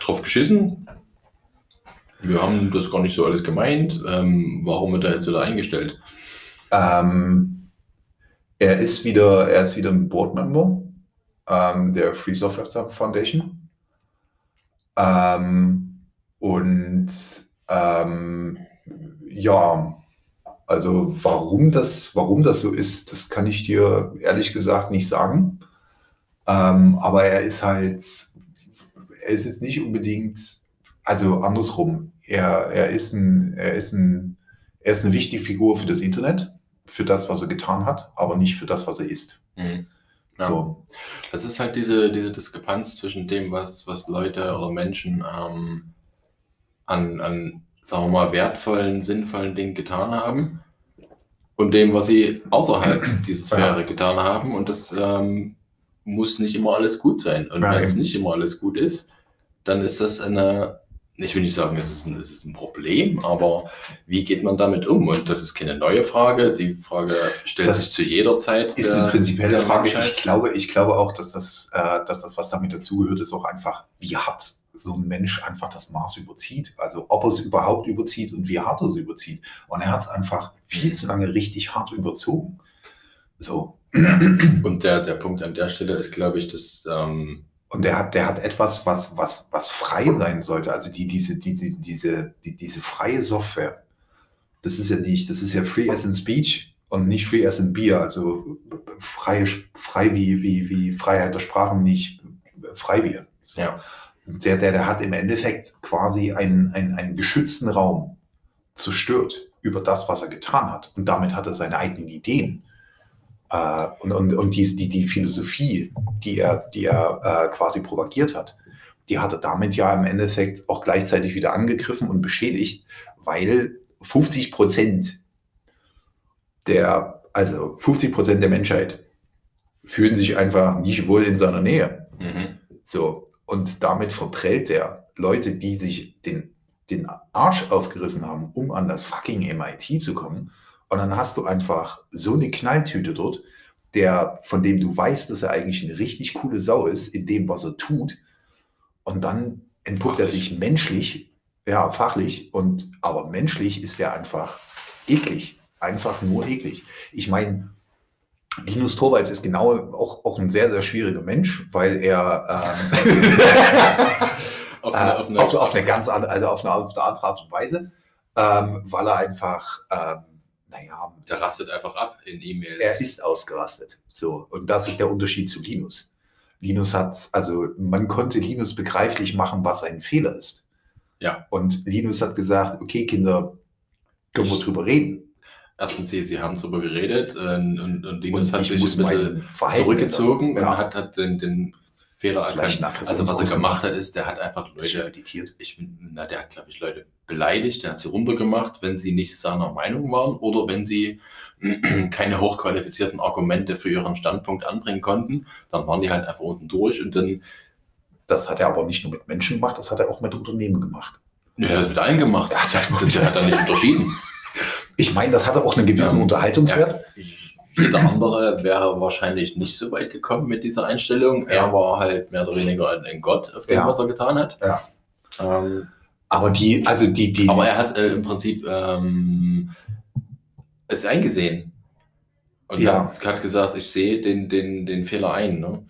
drauf geschissen? Wir haben das gar nicht so alles gemeint. Ähm, warum wird er jetzt wieder eingestellt? Ähm, er ist wieder, er ist wieder ein Board-Member ähm, der Free Software Foundation. Ähm, und ähm, ja, also warum das, warum das so ist, das kann ich dir ehrlich gesagt nicht sagen. Ähm, aber er ist halt, er ist jetzt nicht unbedingt, also andersrum. Er, er ist ein, er ist ein, er ist eine wichtige Figur für das Internet, für das, was er getan hat, aber nicht für das, was er ist. Mhm. Ja. So. Das ist halt diese, diese Diskrepanz zwischen dem, was, was Leute oder Menschen ähm, an, an, sagen wir mal, wertvollen, sinnvollen Dingen getan haben und dem, was sie außerhalb dieser Sphäre getan haben. Und das ähm, muss nicht immer alles gut sein. Und Ja, wenn es nicht immer alles gut ist, dann ist das eine, ich will nicht sagen, es ist ein, es ist ein Problem, aber wie geht man damit um? Und das ist keine neue Frage. Die Frage stellt Das sich zu jeder Zeit. Ist der- eine prinzipielle Frage. Ich glaube, ich glaube auch, dass das, äh, dass das, was damit dazugehört, ist auch einfach, wie hart so ein Mensch einfach das Maß überzieht. Also ob er es überhaupt überzieht und wie hart er es überzieht. Und er hat es einfach viel Mhm. zu lange richtig hart überzogen. So. Und der, der Punkt an der Stelle ist, glaube ich, dass ähm, Und der hat, der hat etwas, was, was, was frei sein sollte. Also die, diese, diese, diese, die, diese freie Software. Das ist ja nicht, das ist ja free as in speech und nicht free as in beer. Also freie, frei wie, wie, wie Freiheit der Sprachen, nicht Freibier. So. ja, Der, der, der hat im Endeffekt quasi einen, einen, einen geschützten Raum zerstört über das, was er getan hat. Und damit hat er seine eigenen Ideen. Äh, und und, und die, die, die Philosophie, die er, die er äh, quasi propagiert hat, die hat er damit ja im Endeffekt auch gleichzeitig wieder angegriffen und beschädigt, weil 50 Prozent der, also 50 Prozent der Menschheit fühlen sich einfach nicht wohl in seiner Nähe. mhm. So, und damit verprellt er Leute, die sich den, den Arsch aufgerissen haben, um an das fucking MIT zu kommen. Und dann hast du einfach so eine Knalltüte dort, der, von dem du weißt, dass er eigentlich eine richtig coole Sau ist, in dem, was er tut. Und dann entpuppt er sich menschlich, ja, fachlich, und aber menschlich ist er einfach eklig. Einfach nur eklig. Ich meine, Linus Torvalds ist genau auch, auch ein sehr, sehr schwieriger Mensch, weil er ähm, auf, äh, eine, auf, eine, auf, auf eine ganz andere, also auf eine, auf eine andere Art und Weise, ähm, weil er einfach, ähm, naja, der rastet einfach ab in E-Mails. er ist ausgerastet. So, und das ist der Unterschied zu Linus. Linus hat, also man konnte Linus begreiflich machen, was ein Fehler ist. Ja. Und Linus hat gesagt, okay, Kinder, können wir drüber reden. Erstens, sie, sie haben darüber geredet und, und, und Linus Und hat ich sich ein bisschen zurückgezogen ändern. und hat, hat den, den Fehler erkannt. Also was er gemacht hat, ist, der hat einfach Leute meditiert. ich bin, na, der hat, glaube ich, Leute beleidigt, der hat sie runtergemacht, wenn sie nicht seiner Meinung waren oder wenn sie keine hochqualifizierten Argumente für ihren Standpunkt anbringen konnten, dann waren die halt einfach unten durch und dann, Das hat er aber nicht nur mit Menschen gemacht, das hat er auch mit Unternehmen gemacht. ne, der hat das mit allen gemacht. Der hat halt Der, hat da nicht unterschieden. Ich meine, das hatte auch einen gewissen Ja. Unterhaltungswert. Ja, jeder andere wäre wahrscheinlich nicht so weit gekommen mit dieser Einstellung. Ja. Er war halt mehr oder weniger ein, Gott auf dem, Ja. was er getan hat. Ja. Ähm, Aber die, also die, die, aber er hat äh, im Prinzip ähm, es eingesehen. Und Ja. hat, hat gesagt, ich sehe den, den, den Fehler ein. Ne?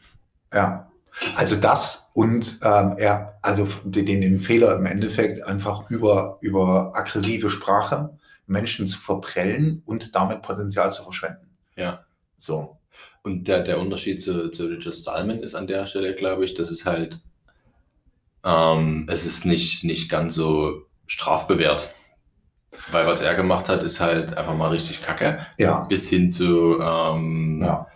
ja. Also das und ähm, er, also den, den Fehler im Endeffekt einfach über, über aggressive Sprache Menschen zu verprellen und damit Potenzial zu verschwenden. Ja. So. Und der, der Unterschied zu, zu Richard Stallman ist an der Stelle, glaube ich, dass es halt, ähm, es ist nicht, nicht ganz so strafbewehrt. Weil was er gemacht hat, ist halt einfach mal richtig kacke. Ja. bis hin zu ähm, Ja.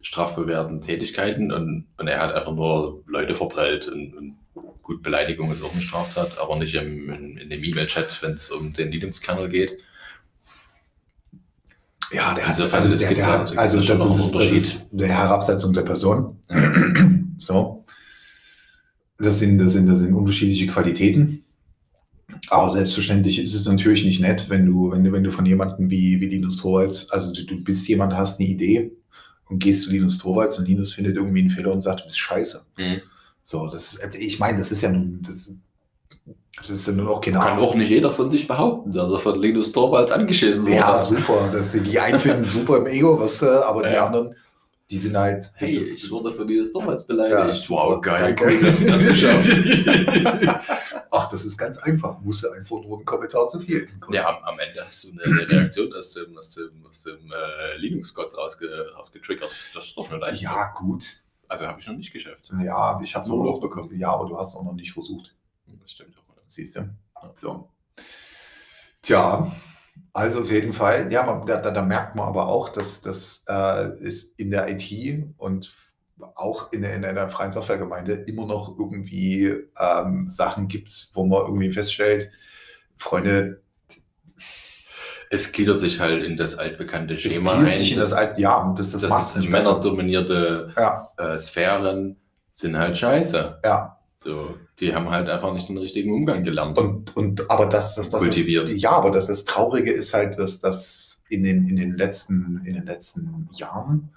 strafbewährten Tätigkeiten und, und er hat einfach nur Leute verprellt und, und gut, Beleidigung ist auch eine Straftat, aber nicht im, in, in dem E-Mail-Chat, wenn es um den Linux-Kernel geht. Ja, der hat, Insofern, also, der, gibt der da- hat, also das noch ist, das ist eine Herabsetzung der Person. So. Das sind, das sind, das sind unterschiedliche Qualitäten. Aber selbstverständlich ist es natürlich nicht nett, wenn du, wenn du, wenn du von jemandem wie, wie Linus Torvalds, also du, du bist jemand, hast eine Idee und gehst zu Linus Torvalds und Linus findet irgendwie einen Fehler und sagt, du bist scheiße. Mhm. So, das ist, ich meine, das ist ja nun, das, das ist ja nur noch keine Kann auch nicht jeder von sich behaupten, dass er von Linus Torvalds angeschissen wurde. Ja, super. Das, die einen finden super im Ego, was, aber die Ja. anderen, die sind halt. Hey, das- ich wurde von Linus Torvalds Ja, beleidigt. super. wow, geil, Danke. cool, dass du das geschafft Ach, das ist ganz einfach. Musst du einfach nur einen Kommentar zu viel. Ja, am, am Ende hast du eine, Reaktion aus dem, aus dem, aus dem äh, Linux-Gott rausge, rausgetriggert. Das ist doch eine Leistung. Ja, gut. Also habe ich noch nicht geschafft. Ja, ich habe Nur so Lob bekommen. Ja, aber du hast auch noch nicht versucht. Das stimmt auch. Siehst du? So. Tja, also auf jeden Fall. Ja, man, da, da, merkt man aber auch, dass das äh, ist in der IT und auch in in der freien Softwaregemeinde immer noch irgendwie ähm, Sachen gibt, wo man irgendwie feststellt, Freunde, Es gliedert sich halt in das altbekannte es Schema gliedert ein. sich in das, Alt, ja, das, das, das macht nicht männerdominierte Ja, äh, Sphären sind halt scheiße. ja. So, die haben halt einfach nicht den richtigen Umgang gelernt. Und, und aber das, das, das Kultiviert. Ist, ja, aber das, das Traurige ist halt, dass das in den, in den letzten, in den letzten Jahren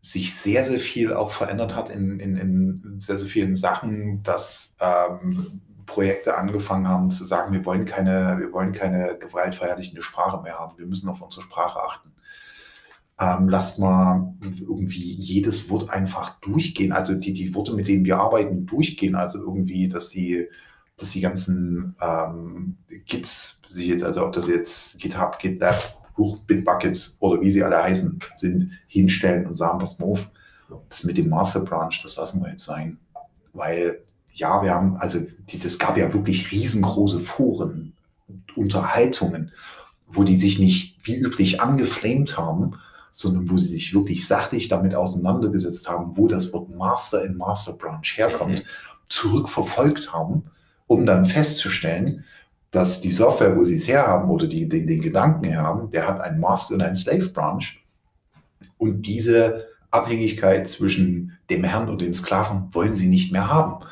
sich sehr, sehr viel auch verändert hat in, in, in sehr, sehr vielen Sachen, dass ähm, Projekte angefangen haben zu sagen, wir wollen keine, wir wollen keine gewaltverherrlichende Sprache mehr haben. Wir müssen auf unsere Sprache achten. Ähm, lasst mal irgendwie jedes Wort einfach durchgehen. Also die, die Worte, mit denen wir arbeiten, durchgehen. Also irgendwie, dass die, dass die ganzen ähm, Gits, sich jetzt, also ob das jetzt GitHub, GitLab, Bitbuckets oder wie sie alle heißen, sind, hinstellen und sagen, pass mal auf, das mit dem Master Branch, das lassen wir jetzt sein. Weil, ja, wir haben, also die, das gab ja wirklich riesengroße Foren, Unterhaltungen, wo die sich nicht wie üblich angeflamed haben, sondern wo sie sich wirklich sachlich damit auseinandergesetzt haben, wo das Wort Master in Master Branch herkommt, Mhm. zurückverfolgt haben, um dann festzustellen, dass die Software, wo sie es herhaben oder die, den, den Gedanken herhaben, der hat einen Master und einen Slave Branch. Und diese Abhängigkeit zwischen dem Herrn und dem Sklaven wollen sie nicht mehr haben.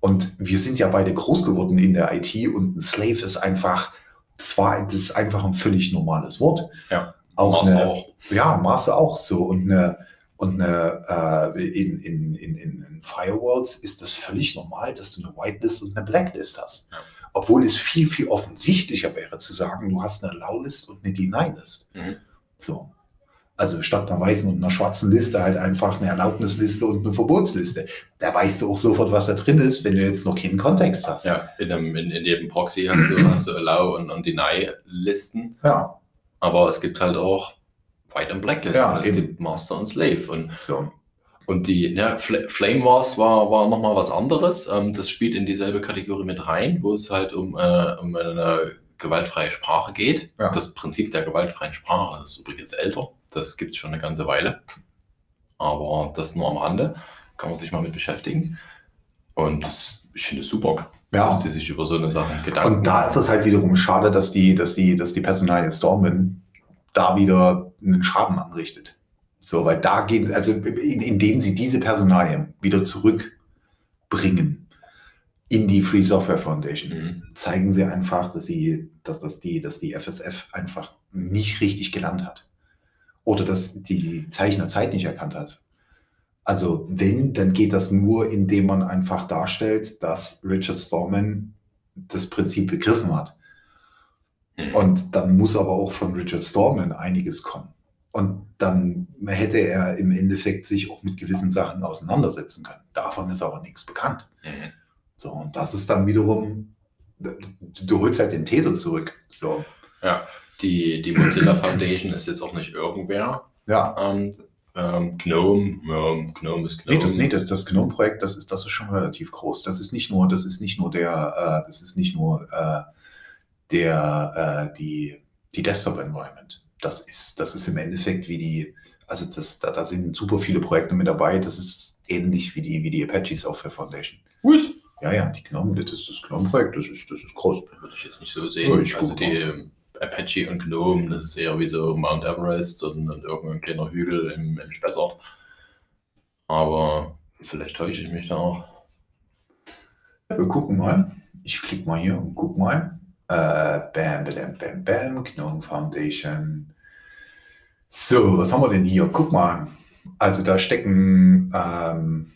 Und wir sind ja beide groß geworden in der IT und ein Slave ist einfach, das war das ist einfach ein völlig normales Wort. Ja. Auch Master eine, auch. ja, Master auch so. Und eine, und eine äh, in, in, in, in Firewalls ist das völlig normal, dass du eine Whitelist und eine Blacklist hast. Ja. Obwohl es viel, viel offensichtlicher wäre zu sagen, du hast eine Low-List und eine Deny-List. Mhm. So. Also statt einer weißen und einer schwarzen Liste halt einfach eine Erlaubnisliste und eine Verbotsliste. Da weißt du auch sofort, was da drin ist, wenn du jetzt noch keinen Kontext hast. Ja, in, einem, in, in jedem Proxy hast du, hast du Allow- und, und Deny-Listen, ja. Aber es gibt halt auch White- und Blacklisten. Ja, es eben. gibt Master und Slave. Und, So. und die ja, Fl Flame Wars war, war nochmal was anderes. Ähm, das spielt in dieselbe Kategorie mit rein, wo es halt um, äh, um eine gewaltfreie Sprache geht. Ja. Das Prinzip der gewaltfreien Sprache ist übrigens älter. Das gibt es schon eine ganze Weile. Aber das nur am Rande. Kann man sich mal mit beschäftigen. Und das, ich finde es super, Ja. dass die sich über so eine Sache Gedanken Und da ist es halt wiederum schade, dass die, dass die, dass die Personalie Stormen da wieder einen Schaden anrichtet. So, weil da gehen, also in, indem sie diese Personalien wieder zurückbringen in die Free Software Foundation, Mhm. zeigen sie einfach, dass sie, dass, dass die, dass die FSF einfach nicht richtig gelernt hat. Oder dass die Zeichner Zeit nicht erkannt hat. Also wenn, dann geht das nur, indem man einfach darstellt, dass Richard Stallman das Prinzip begriffen hat. Mhm. Und dann muss aber auch von Richard Stallman einiges kommen. Und dann hätte er im Endeffekt sich auch mit gewissen Sachen auseinandersetzen können. Davon ist aber nichts bekannt. Mhm. So, und das ist dann wiederum, du, du holst halt den Täter zurück. So, Die, die Mozilla Foundation ist jetzt auch nicht irgendwer. ja. Ähm, ähm, Gnome, ja, Gnome ist Gnome. Nee, das, nee, das, das GNOME-Projekt, das ist, das ist schon relativ groß. Das ist nicht nur, das ist nicht nur der, äh, das ist nicht nur äh, der, äh, die, die Desktop-Environment. Das ist, das ist im Endeffekt wie die, also das, da, da sind super viele Projekte mit dabei. Das ist ähnlich wie die, wie die Apache Software Foundation. Was? Ja, ja, die GNOME, das ist das GNOME-Projekt, das ist, das ist groß. Würde ich jetzt nicht so sehen. Ja, ich also die Apache und Gnome, das ist eher wie so Mount Everest und, und irgendein kleiner Hügel im, im Spessart. Aber vielleicht täusche ich mich da auch. Wir gucken mal. Ich klicke mal hier und guck mal. Äh, bam, bam, bam, bam, Gnome Foundation. So, was haben wir denn hier? Guck mal. Also da stecken ähm,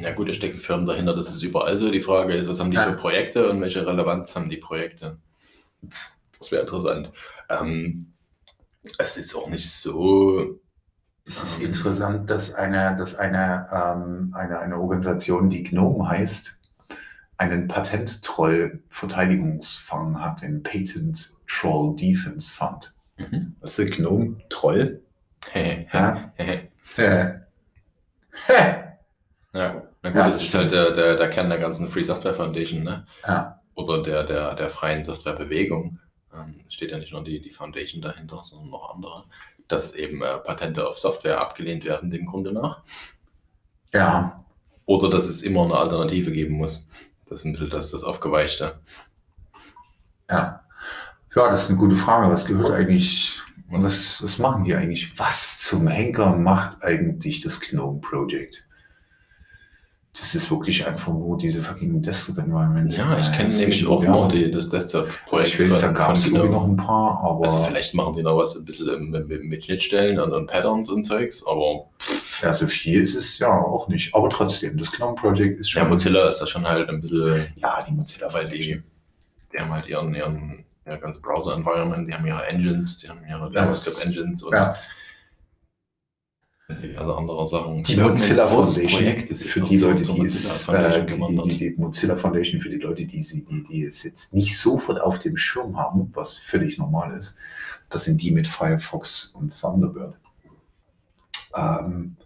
Ja gut, da stecken Firmen dahinter, das ist überall so. Die Frage ist, was haben die Ja. für Projekte und welche Relevanz haben die Projekte? Das wäre interessant. Ähm, es ist auch nicht so. Es ist interessant, dass eine, dass eine, ähm, eine, eine Organisation, die GNOME heißt, einen Patent-Troll-Verteidigungsfonds hat, den Patent Troll Defense Fund. Mhm. Das ist GNOME Troll. Hehe, Ja. Äh. Hä? Ja, na gut, Ja, das ist halt der, der, der Kern der ganzen Free Software Foundation, ne? Ja. Oder der, der, der freien Softwarebewegung. Ähm, steht ja nicht nur die, die Foundation dahinter, sondern noch andere. Dass eben äh, Patente auf Software abgelehnt werden, dem Grunde nach. ja, Oder dass es immer eine Alternative geben muss. Das ist ein bisschen das, das Aufgeweichte. ja. Ja, das ist eine gute Frage. Was gehört eigentlich, Was- was, machen die eigentlich? Was zum Henker macht eigentlich das GNOME Project? Das ist wirklich einfach nur diese fucking Desktop Environment. Ja, ich kenne nämlich auch nur die, das Also Desktop-Projekt ich weiß, da gab es irgendwie noch ein paar, aber Also vielleicht machen die noch was ein bisschen mit, Schnittstellen und, Patterns und Zeugs, aber ja, so viel ist es ja auch nicht. Aber trotzdem, das GNOME Project ist schon. ja, Mozilla ist da schon halt ein bisschen, Ja, die Mozilla weil die, die haben halt ihren, ihren ja, ganzen Browser-Environment, die haben ihre Engines, die haben ihre Ja, das- JavaScript-Engines und Ja, diverse andere Sachen. die Mozilla Foundation Projekt, für die Leute, die Foundation äh, die, die, die Mozilla Foundation für die Leute, die die, die es jetzt nicht sofort auf dem Schirm haben, was völlig normal ist, das sind die mit Firefox und Thunderbird. Ähm,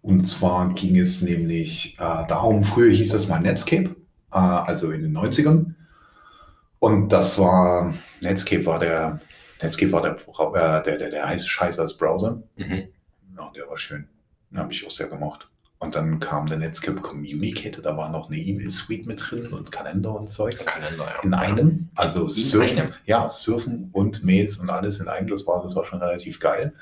und zwar ging es nämlich äh, darum, früher hieß das mal Netscape, äh, also in den 90ern. Und das war, Netscape war der, Netscape war der, äh, der, der, der heiße Scheiß als Browser. Mhm. Ja, der war schön. Den habe ich auch sehr gemocht. Und dann kam der Netscape Communicator, da war noch eine E-Mail-Suite mit drin und Kalender und Zeugs. Kalender, ja. In einem, also In Surfen, einem. ja, Surfen und Mails und alles in einem, das war, das war schon relativ geil.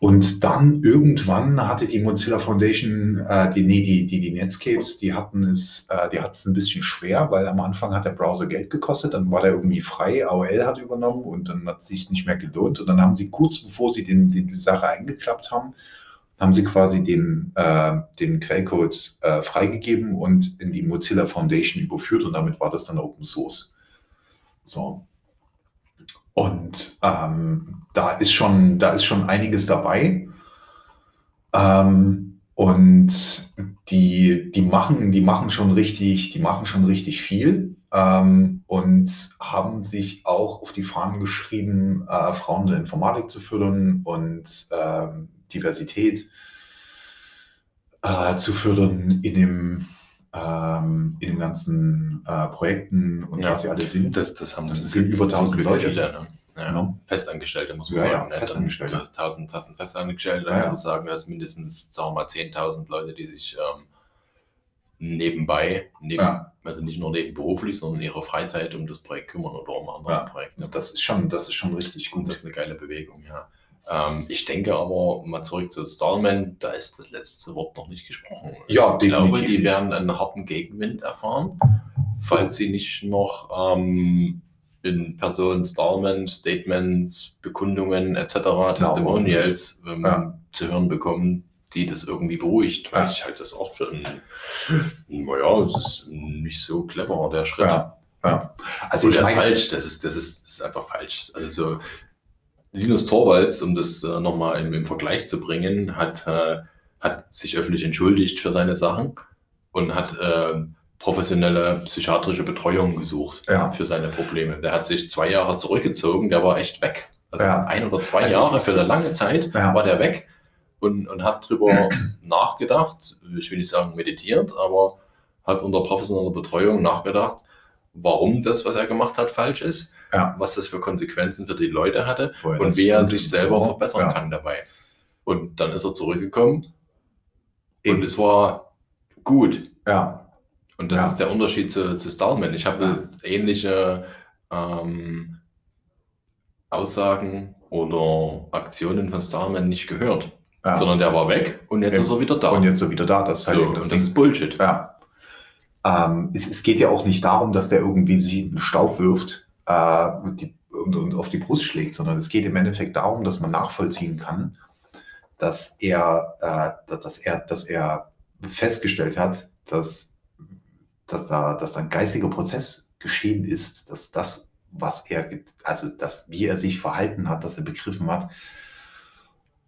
Und dann irgendwann hatte die Mozilla Foundation, äh, die, nee, die, die, die Netscapes, die hatten es, äh, die hatten es ein bisschen schwer, weil am Anfang hat der Browser Geld gekostet, dann war der irgendwie frei, AOL hat übernommen und dann hat es sich nicht mehr gelohnt. Und dann haben sie kurz bevor sie den, die, die Sache eingeklappt haben, haben sie quasi den, äh, den Quellcode äh, freigegeben und in die Mozilla Foundation überführt und damit war das dann Open Source. So. Und ähm, da ist schon, da ist schon einiges dabei. Ähm, und die, die machen, die machen schon richtig, die machen schon richtig viel ähm, und haben sich auch auf die Fahnen geschrieben, äh, Frauen in der Informatik zu fördern und ähm, Diversität äh, zu fördern in dem, ähm, in den ganzen äh, Projekten und Ja. was sie alle sind. Das, das haben Das sind über zum 1000 Glück Leute. Viele, ne? ja. Ja. Festangestellte, muss man Ja, ja, sagen. ne? Dann- Festangestellte. Du hast 1000, 1000 Festangestellte, da Ja, du sagen, du hast mindestens, sagen wir mal, 10.000 Leute, die sich ähm, nebenbei, neben, Ja. also nicht nur nebenberuflich, sondern in ihrer Freizeit um das Projekt kümmern oder um andere Ja. Projekte. Das ist schon, das ist schon richtig gut. das ist eine geile Bewegung, ja. Ähm, ich denke aber, mal zurück zu Stallman, da ist das letzte Wort noch nicht gesprochen. Ja, ich glaube, die werden einen harten Gegenwind erfahren, falls sie nicht noch ähm, in Person Stallman, Statements, Bekundungen etc., Testimonials ähm, Ja. zu hören bekommen, die das irgendwie beruhigt. Weil Ja. ich halte das auch für ein, naja, es ist nicht so clever, der Schritt. Ja, ja. Also ich meine, falsch, das ist, das, ist, das ist einfach falsch. Also so Linus Torvalds, um das äh, nochmal im, im Vergleich zu bringen, hat, äh, hat sich öffentlich entschuldigt für seine Sachen und hat äh, professionelle psychiatrische Betreuung gesucht Ja. für seine Probleme. Der hat sich zwei Jahre zurückgezogen, der war echt weg. Also Ja. ein oder zwei Also Jahre für eine lange Zeit ja. war der weg und, und hat drüber nachgedacht, ich will nicht sagen meditiert, aber hat unter professioneller Betreuung nachgedacht, warum das, was er gemacht hat, falsch ist, Ja. was das für Konsequenzen für die Leute hatte er und wie er sich selber so. verbessern ja. kann dabei. Und dann ist er zurückgekommen Eben. und es war gut. Ja, Und das Ja. ist der Unterschied zu, zu Stallman. Ich habe Ja. ähnliche ähm, Aussagen oder Aktionen von Stallman nicht gehört, ja. sondern der war weg und jetzt Eben. ist er wieder da. und jetzt so wieder da. Das ist halt so, das und das ist. Bullshit. Ja. ähm, es, es, geht ja auch nicht darum, dass der irgendwie sich in den Staub wirft äh, die, und, und, auf die Brust schlägt, sondern es geht im Endeffekt darum, dass man nachvollziehen kann, dass er, äh, dass er, dass er festgestellt hat, dass, dass, da, dass da ein geistiger Prozess geschehen ist, dass das, was er, also das, wie er sich verhalten hat, dass er begriffen hat,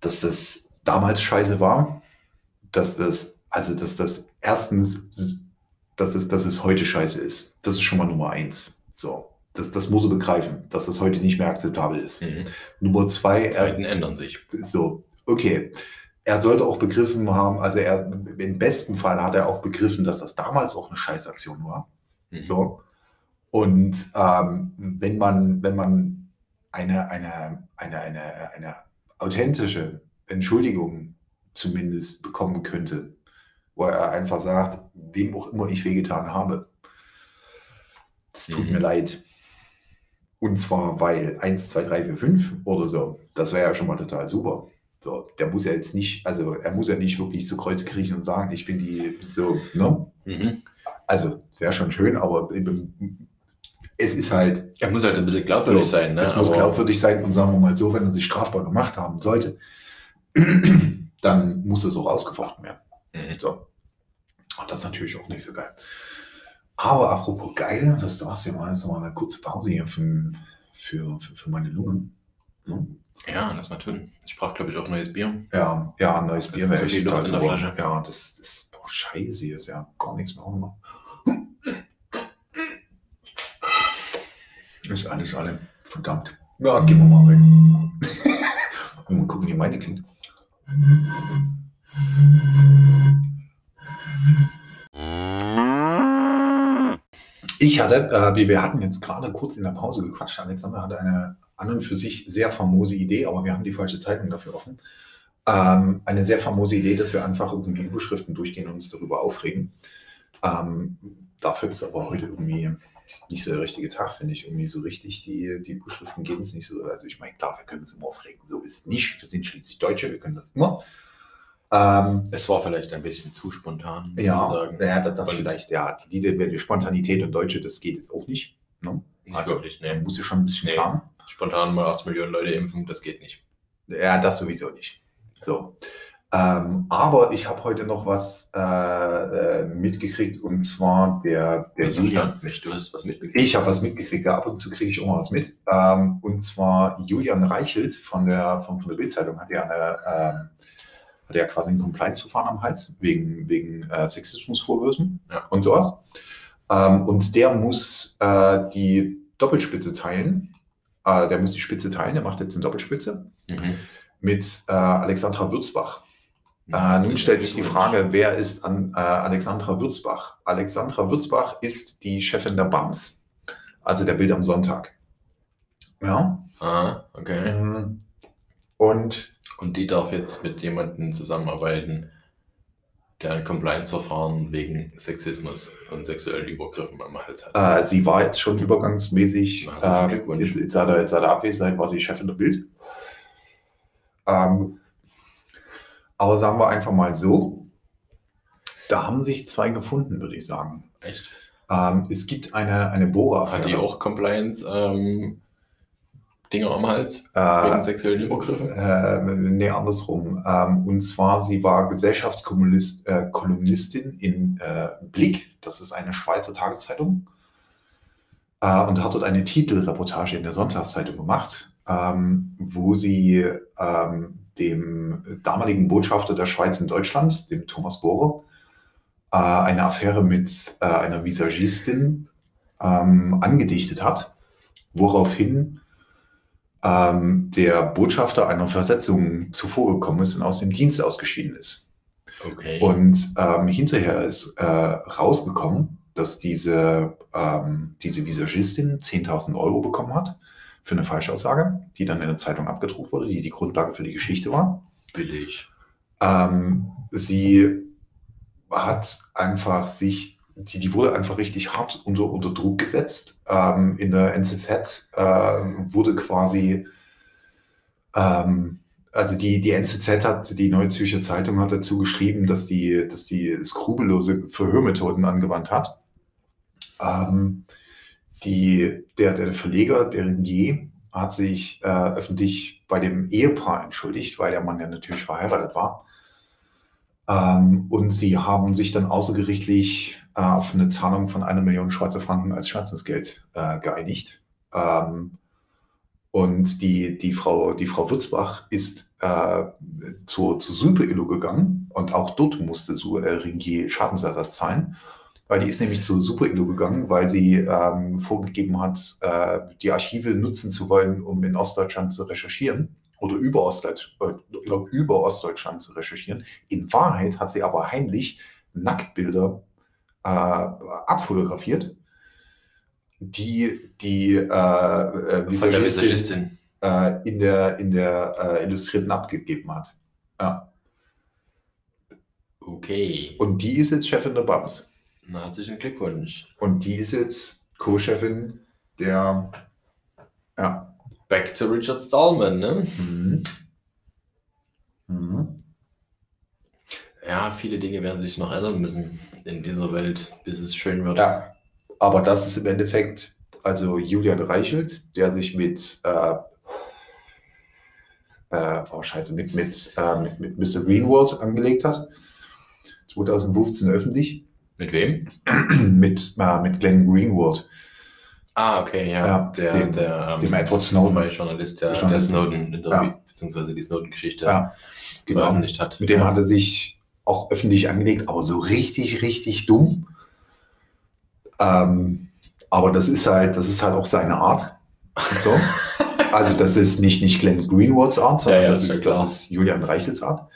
dass das damals scheiße war, dass das, also dass das erstens dass es, dass es heute scheiße ist. Das ist schon mal Nummer eins. So. Das, das muss er begreifen, dass das heute nicht mehr akzeptabel ist. Mhm. Nummer zwei. Die Zeiten er, ändern sich. So, okay. Er sollte auch begriffen haben, also er, im besten Fall hat er auch begriffen, dass das damals auch eine Scheißaktion war. Mhm. So. Und ähm, wenn man, wenn man eine, eine, eine, eine, eine authentische Entschuldigung zumindest bekommen könnte, wo er einfach sagt, wem auch immer ich wehgetan habe. Das tut mhm. mir leid. Und zwar, weil 1, 2, 3, 4, 5 oder so, das wäre ja schon mal total super. So, der muss ja jetzt nicht, also er muss ja nicht wirklich zu Kreuz kriechen und sagen, ich bin die so, ne? Mhm. Also, wäre schon schön, aber es ist halt. Er muss halt ein bisschen glaubwürdig so, sein, ne? Es muss aber glaubwürdig sein und sagen wir mal so, wenn er sich strafbar gemacht haben sollte, dann muss es auch ausgefochten werden. Mhm. So. Und das ist natürlich auch nicht so geil. Aber apropos geil, was du hast ja mal so eine kurze Pause hier für, für, für, für meine Lungen. Hm? Ja, lass mal tun. Ich brauche, glaube ich, auch neues Bier. Ja, ja, neues das Bier wäre echt total in der Flasche. Ja, das, das boah, scheiße, hier ist ja gar nichts mehr. Auch Ist alles alle. Verdammt. Ja, gehen wir mal rein. Und mal gucken, wie meine klingt. Ich hatte, äh, wir hatten jetzt gerade kurz in der Pause gequatscht. Alexander hatte eine an und für sich sehr famose Idee, aber wir haben die falsche Zeitung dafür offen. Ähm, eine sehr famose Idee, dass wir einfach irgendwie Überschriften durchgehen und uns darüber aufregen. Ähm, dafür ist aber heute irgendwie nicht so der richtige Tag, finde ich. Irgendwie so richtig, die, die Überschriften geben es nicht so. Also ich meine, klar, wir können es immer aufregen. So ist es nicht. Wir sind schließlich Deutsche, wir können das immer. Ähm, es war vielleicht ein bisschen zu spontan. Ja, sagen. ja das, das vielleicht, ja. Diese die Spontanität und Deutsche, das geht jetzt auch nicht. Ne? nicht also, wirklich, nee. muss ja schon ein bisschen nee. planen. Spontan mal 8 Millionen Leute impfen, das geht nicht. Ja, das sowieso nicht. So. Ähm, aber ich habe heute noch was äh, äh, mitgekriegt und zwar der, der Julian. Nicht, du hast was mitgekriegt. Ich habe was mitgekriegt, ja, ab und zu kriege ich auch mal was mit. Ähm, und zwar Julian Reichelt von der, von, von der Bildzeitung hat ja eine, ähm, hat ja quasi ein Compliance-Verfahren am Hals wegen, wegen äh, Sexismusvorwürfen ja. und sowas. Ähm, und der muss äh, die Doppelspitze teilen. Äh, der muss die Spitze teilen, der macht jetzt eine Doppelspitze mhm. mit äh, Alexandra Würzbach. Ja, äh, nun stellt sich die Frage, wer ist an äh, Alexandra Würzbach? Alexandra Würzbach ist die Chefin der BAMS, also der Bild am Sonntag. Ja. Ah, okay. Mhm. Und und die darf jetzt mit jemandem zusammenarbeiten, der ein Compliance-Verfahren wegen Sexismus und sexuellen Übergriffen am Hals hat. Äh, sie war jetzt schon übergangsmäßig, Na, äh, in, in, seiner, in seiner Abwesenheit war sie Chefin der Bild. Ähm, aber sagen wir einfach mal so, da haben sich zwei gefunden, würde ich sagen. Echt? Ähm, es gibt eine, eine Bohrer. Hat die auch Compliance ähm, Dinger am Hals äh, wegen sexuellen Übergriffen? Äh, nee, andersrum. Ähm, und zwar, sie war Gesellschaftskolumnistin äh, in äh, Blick, das ist eine Schweizer Tageszeitung, äh, und hat dort eine Titelreportage in der Sonntagszeitung gemacht, ähm, wo sie ähm, dem damaligen Botschafter der Schweiz in Deutschland, dem Thomas Bohrer, äh, eine Affäre mit einer Visagistin ähm, angedichtet hat, woraufhin ähm, der Botschafter einer Versetzung zuvorgekommen ist und aus dem Dienst ausgeschieden ist. Okay. Und ähm, hinterher ist äh, rausgekommen, dass diese, ähm, diese Visagistin 10.000 Euro bekommen hat für eine Falschaussage, die dann in der Zeitung abgedruckt wurde, die die Grundlage für die Geschichte war. Billig. Ähm, sie hat einfach sich die, die wurde einfach richtig hart unter, unter Druck gesetzt. Ähm, in der NZZ äh, wurde quasi, ähm, also die, die NZZ hat, die Neue Zürcher Zeitung hat dazu geschrieben, dass die, dass die skrupellose Verhörmethoden angewandt hat. Ähm, die, der, der Verleger, der Ringier, hat sich äh, öffentlich bei dem Ehepaar entschuldigt, weil der Mann ja natürlich verheiratet war. Ähm, und sie haben sich dann außergerichtlich auf eine Zahlung von einer Million Schweizer Franken als Schmerzensgeld äh, geeinigt. Ähm, und die, die, Frau, die Frau Würzbach ist äh, zur, zur Super Illo gegangen und auch dort musste so, äh, Ringier Schadensersatz zahlen weil die ist nämlich zu Super Illo gegangen, weil sie ähm, vorgegeben hat, äh, die Archive nutzen zu wollen, um in Ostdeutschland zu recherchieren oder über, Ostdeutsch, äh, über Ostdeutschland zu recherchieren. In Wahrheit hat sie aber heimlich Nacktbilder äh, abfotografiert, die die äh, äh Visagistin, äh, in der, in der äh, Illustrierten abgegeben hat. Ja. Okay. Und die ist jetzt Chefin der BAMS. Na, herzlichen Glückwunsch. Und die ist jetzt Co-Chefin der. Ja. Back to Richard Stallman, ne? Mhm. Ja, viele Dinge werden sich noch ändern müssen in dieser Welt, bis es schön wird. Ja, aber das ist im Endeffekt, also Julian Reichelt, der sich mit, äh, äh, oh Scheiße, mit, mit, äh, mit, mit Mr. Greenwald angelegt hat. 2015 öffentlich. Mit wem? mit, äh, mit Glenn Greenwald. Ah, okay, ja. ja der, dem, der, ähm, dem Edward Snowden. Freie Journalist, der, der Snowden, ja. beziehungsweise die Snowden-Geschichte ja, genau. veröffentlicht hat. Mit dem ja. hat er sich auch öffentlich angelegt, aber so richtig, richtig dumm. Ähm, aber das ist halt, das ist halt auch seine Art. So. also das ist nicht, nicht Glenn Greenwalds Art, sondern ja, das, ist, das ist Julian Reichels Art.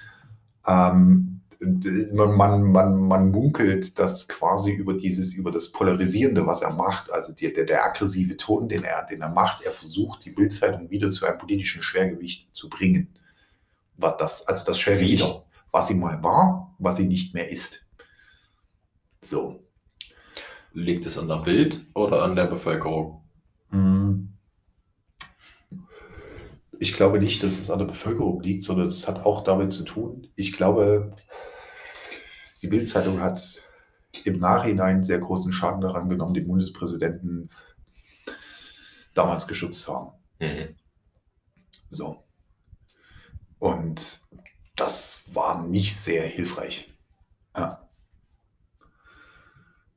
Ähm, man, man, man, man munkelt, dass quasi über dieses, über das Polarisierende, was er macht, also der, der, der aggressive Ton, den er, den er macht, er versucht, die Bildzeitung wieder zu einem politischen Schwergewicht zu bringen. Was das, also das Schwergewicht, wieder. Was sie mal war, was sie nicht mehr ist. So. Liegt es an der Bild oder an der Bevölkerung? Hm. Ich glaube nicht, dass es an der Bevölkerung liegt, sondern es hat auch damit zu tun. Ich glaube, die Bildzeitung hat im Nachhinein sehr großen Schaden daran genommen, den Bundespräsidenten damals geschützt zu haben. Mhm. So. Und das war nicht sehr hilfreich. Ja.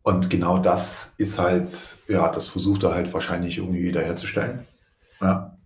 Und genau das ist halt, ja, das versucht er halt wahrscheinlich irgendwie wiederherzustellen. Ja.